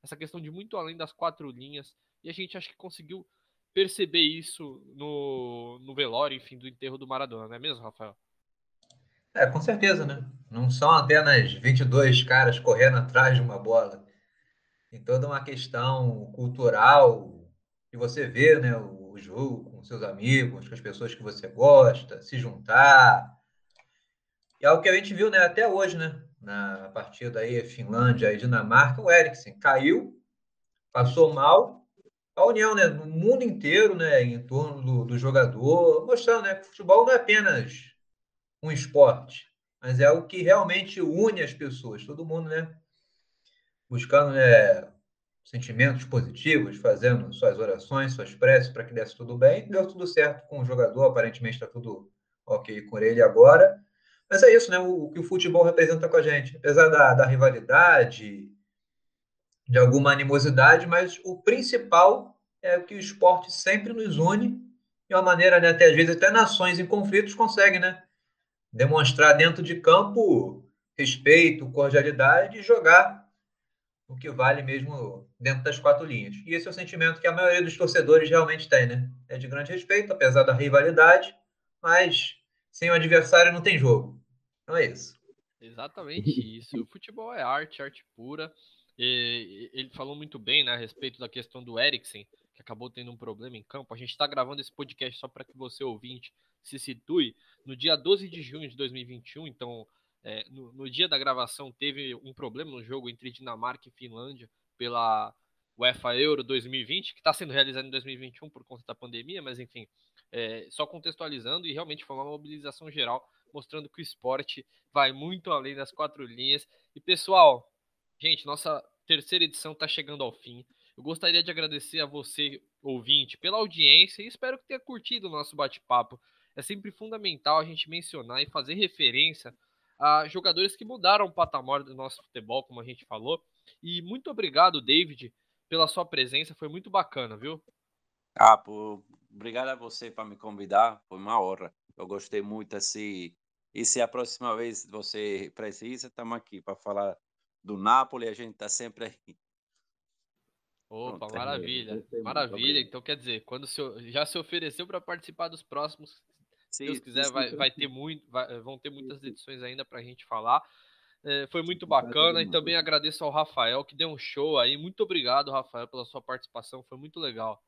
essa questão de muito além das quatro linhas, e a gente acha que conseguiu perceber isso no, no velório, enfim, do enterro do Maradona, não é mesmo, Rafael? É, com certeza, né? Não são apenas 22 caras correndo atrás de uma bola. Tem toda uma questão cultural de você ver né, o jogo com seus amigos, com as pessoas que você gosta, se juntar. E é algo que a gente viu né, até hoje, né? Na partida aí, Finlândia e Dinamarca, o Eriksen caiu, passou mal, a união né, no mundo inteiro né, em torno do, do jogador, mostrando né, que o futebol não é apenas um esporte, mas é algo que realmente une as pessoas, todo mundo né, buscando né, sentimentos positivos, fazendo suas orações, suas preces para que desse tudo bem. Deu tudo certo com o jogador, aparentemente está tudo ok com ele agora. Mas é isso, né? O, o que o futebol representa com a gente. Apesar da, da rivalidade, de alguma animosidade, mas o principal é que o esporte sempre nos une de uma maneira, né, até às vezes até nações em conflitos conseguem, né, demonstrar dentro de campo respeito, cordialidade e jogar o que vale mesmo dentro das quatro linhas. E esse é o sentimento que a maioria dos torcedores realmente tem, né? É de grande respeito, apesar da rivalidade, mas sem o adversário não tem jogo. Então é isso. Exatamente isso. O futebol é arte, arte pura. E, ele falou muito bem né, a respeito da questão do Eriksen, que acabou tendo um problema em campo. A gente está gravando esse podcast só para que você, ouvinte, se situe. No dia 12 de junho de 2021, então, é, no, no, dia da gravação, teve um problema no jogo entre Dinamarca e Finlândia pela UEFA Euro 2020, que está sendo realizado em 2021 por conta da pandemia, mas enfim, é, só contextualizando e realmente foi uma mobilização geral, mostrando que o esporte vai muito além das quatro linhas. E pessoal, Gente, nossa terceira edição está chegando ao fim. Eu gostaria de agradecer a você, ouvinte, pela audiência e espero que tenha curtido o nosso bate-papo. É sempre fundamental a gente mencionar e fazer referência a jogadores que mudaram o patamar do nosso futebol, como a gente falou. E muito obrigado, David, pela sua presença. Foi muito bacana, viu? Ah, por... obrigado a você por me convidar. Foi uma honra. Eu gostei muito. Assim... E se a próxima vez você precisa, estamos aqui para falar do Napoli, a gente tá sempre aí. Opa, Pronto, maravilha. Maravilha. Então, quer dizer, quando se, já se ofereceu para participar dos próximos, se Deus quiser, vai, vai ter muito, vai, vão ter muitas edições ainda para a gente falar. É, foi muito bacana e também agradeço ao Rafael que deu um show aí. Muito obrigado, Rafael, pela sua participação. Foi muito legal.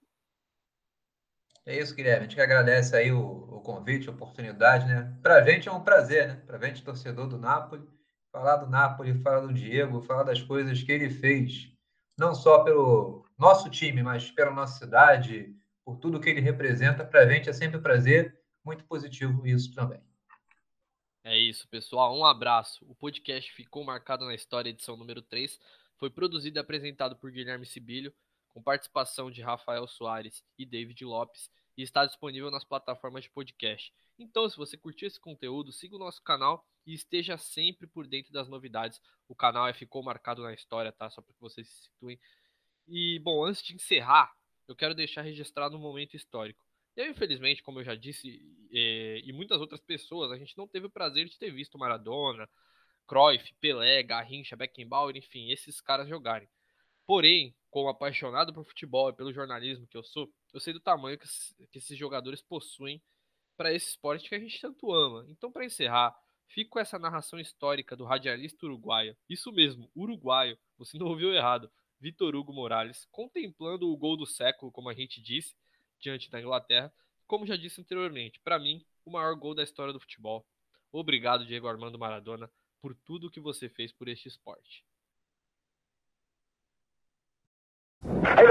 É isso, Guilherme. A gente que agradece aí o, o convite, a oportunidade, né? Para a gente é um prazer, né? Para a gente, torcedor do Napoli, falar do Napoli, falar do Diego, falar das coisas que ele fez, não só pelo nosso time, mas pela nossa cidade, por tudo que ele representa. Para a gente é sempre um prazer, muito positivo isso também. É isso, pessoal. Um abraço. O podcast ficou marcado na história, edição número 3. Foi produzido e apresentado por Guilherme Sibilho com participação de Rafael Soares e David Lopes, e está disponível nas plataformas de podcast. Então, se você curtiu esse conteúdo, siga o nosso canal e esteja sempre por dentro das novidades. O canal é ficou marcado na história, tá? Só para que vocês se situem. E, bom, antes de encerrar, eu quero deixar registrado um momento histórico. Eu, infelizmente, como eu já disse, e, e muitas outras pessoas, a gente não teve o prazer de ter visto Maradona, Cruyff, Pelé, Garrincha, Beckenbauer, enfim, esses caras jogarem. Porém, como apaixonado por futebol e pelo jornalismo que eu sou, eu sei do tamanho que, que esses jogadores possuem para esse esporte que a gente tanto ama. Então, para encerrar, fico com essa narração histórica do radialista uruguaio. Isso mesmo, uruguaio. Você não ouviu errado. Vitor Hugo Morales, contemplando o gol do século, como a gente disse, diante da Inglaterra. Como já disse anteriormente, para mim, o maior gol da história do futebol. Obrigado, Diego Armando Maradona, por tudo que você fez por este esporte.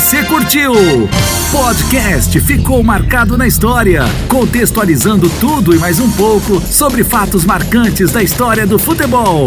Você curtiu? Podcast ficou marcado na história, contextualizando tudo e mais um pouco sobre fatos marcantes da história do futebol.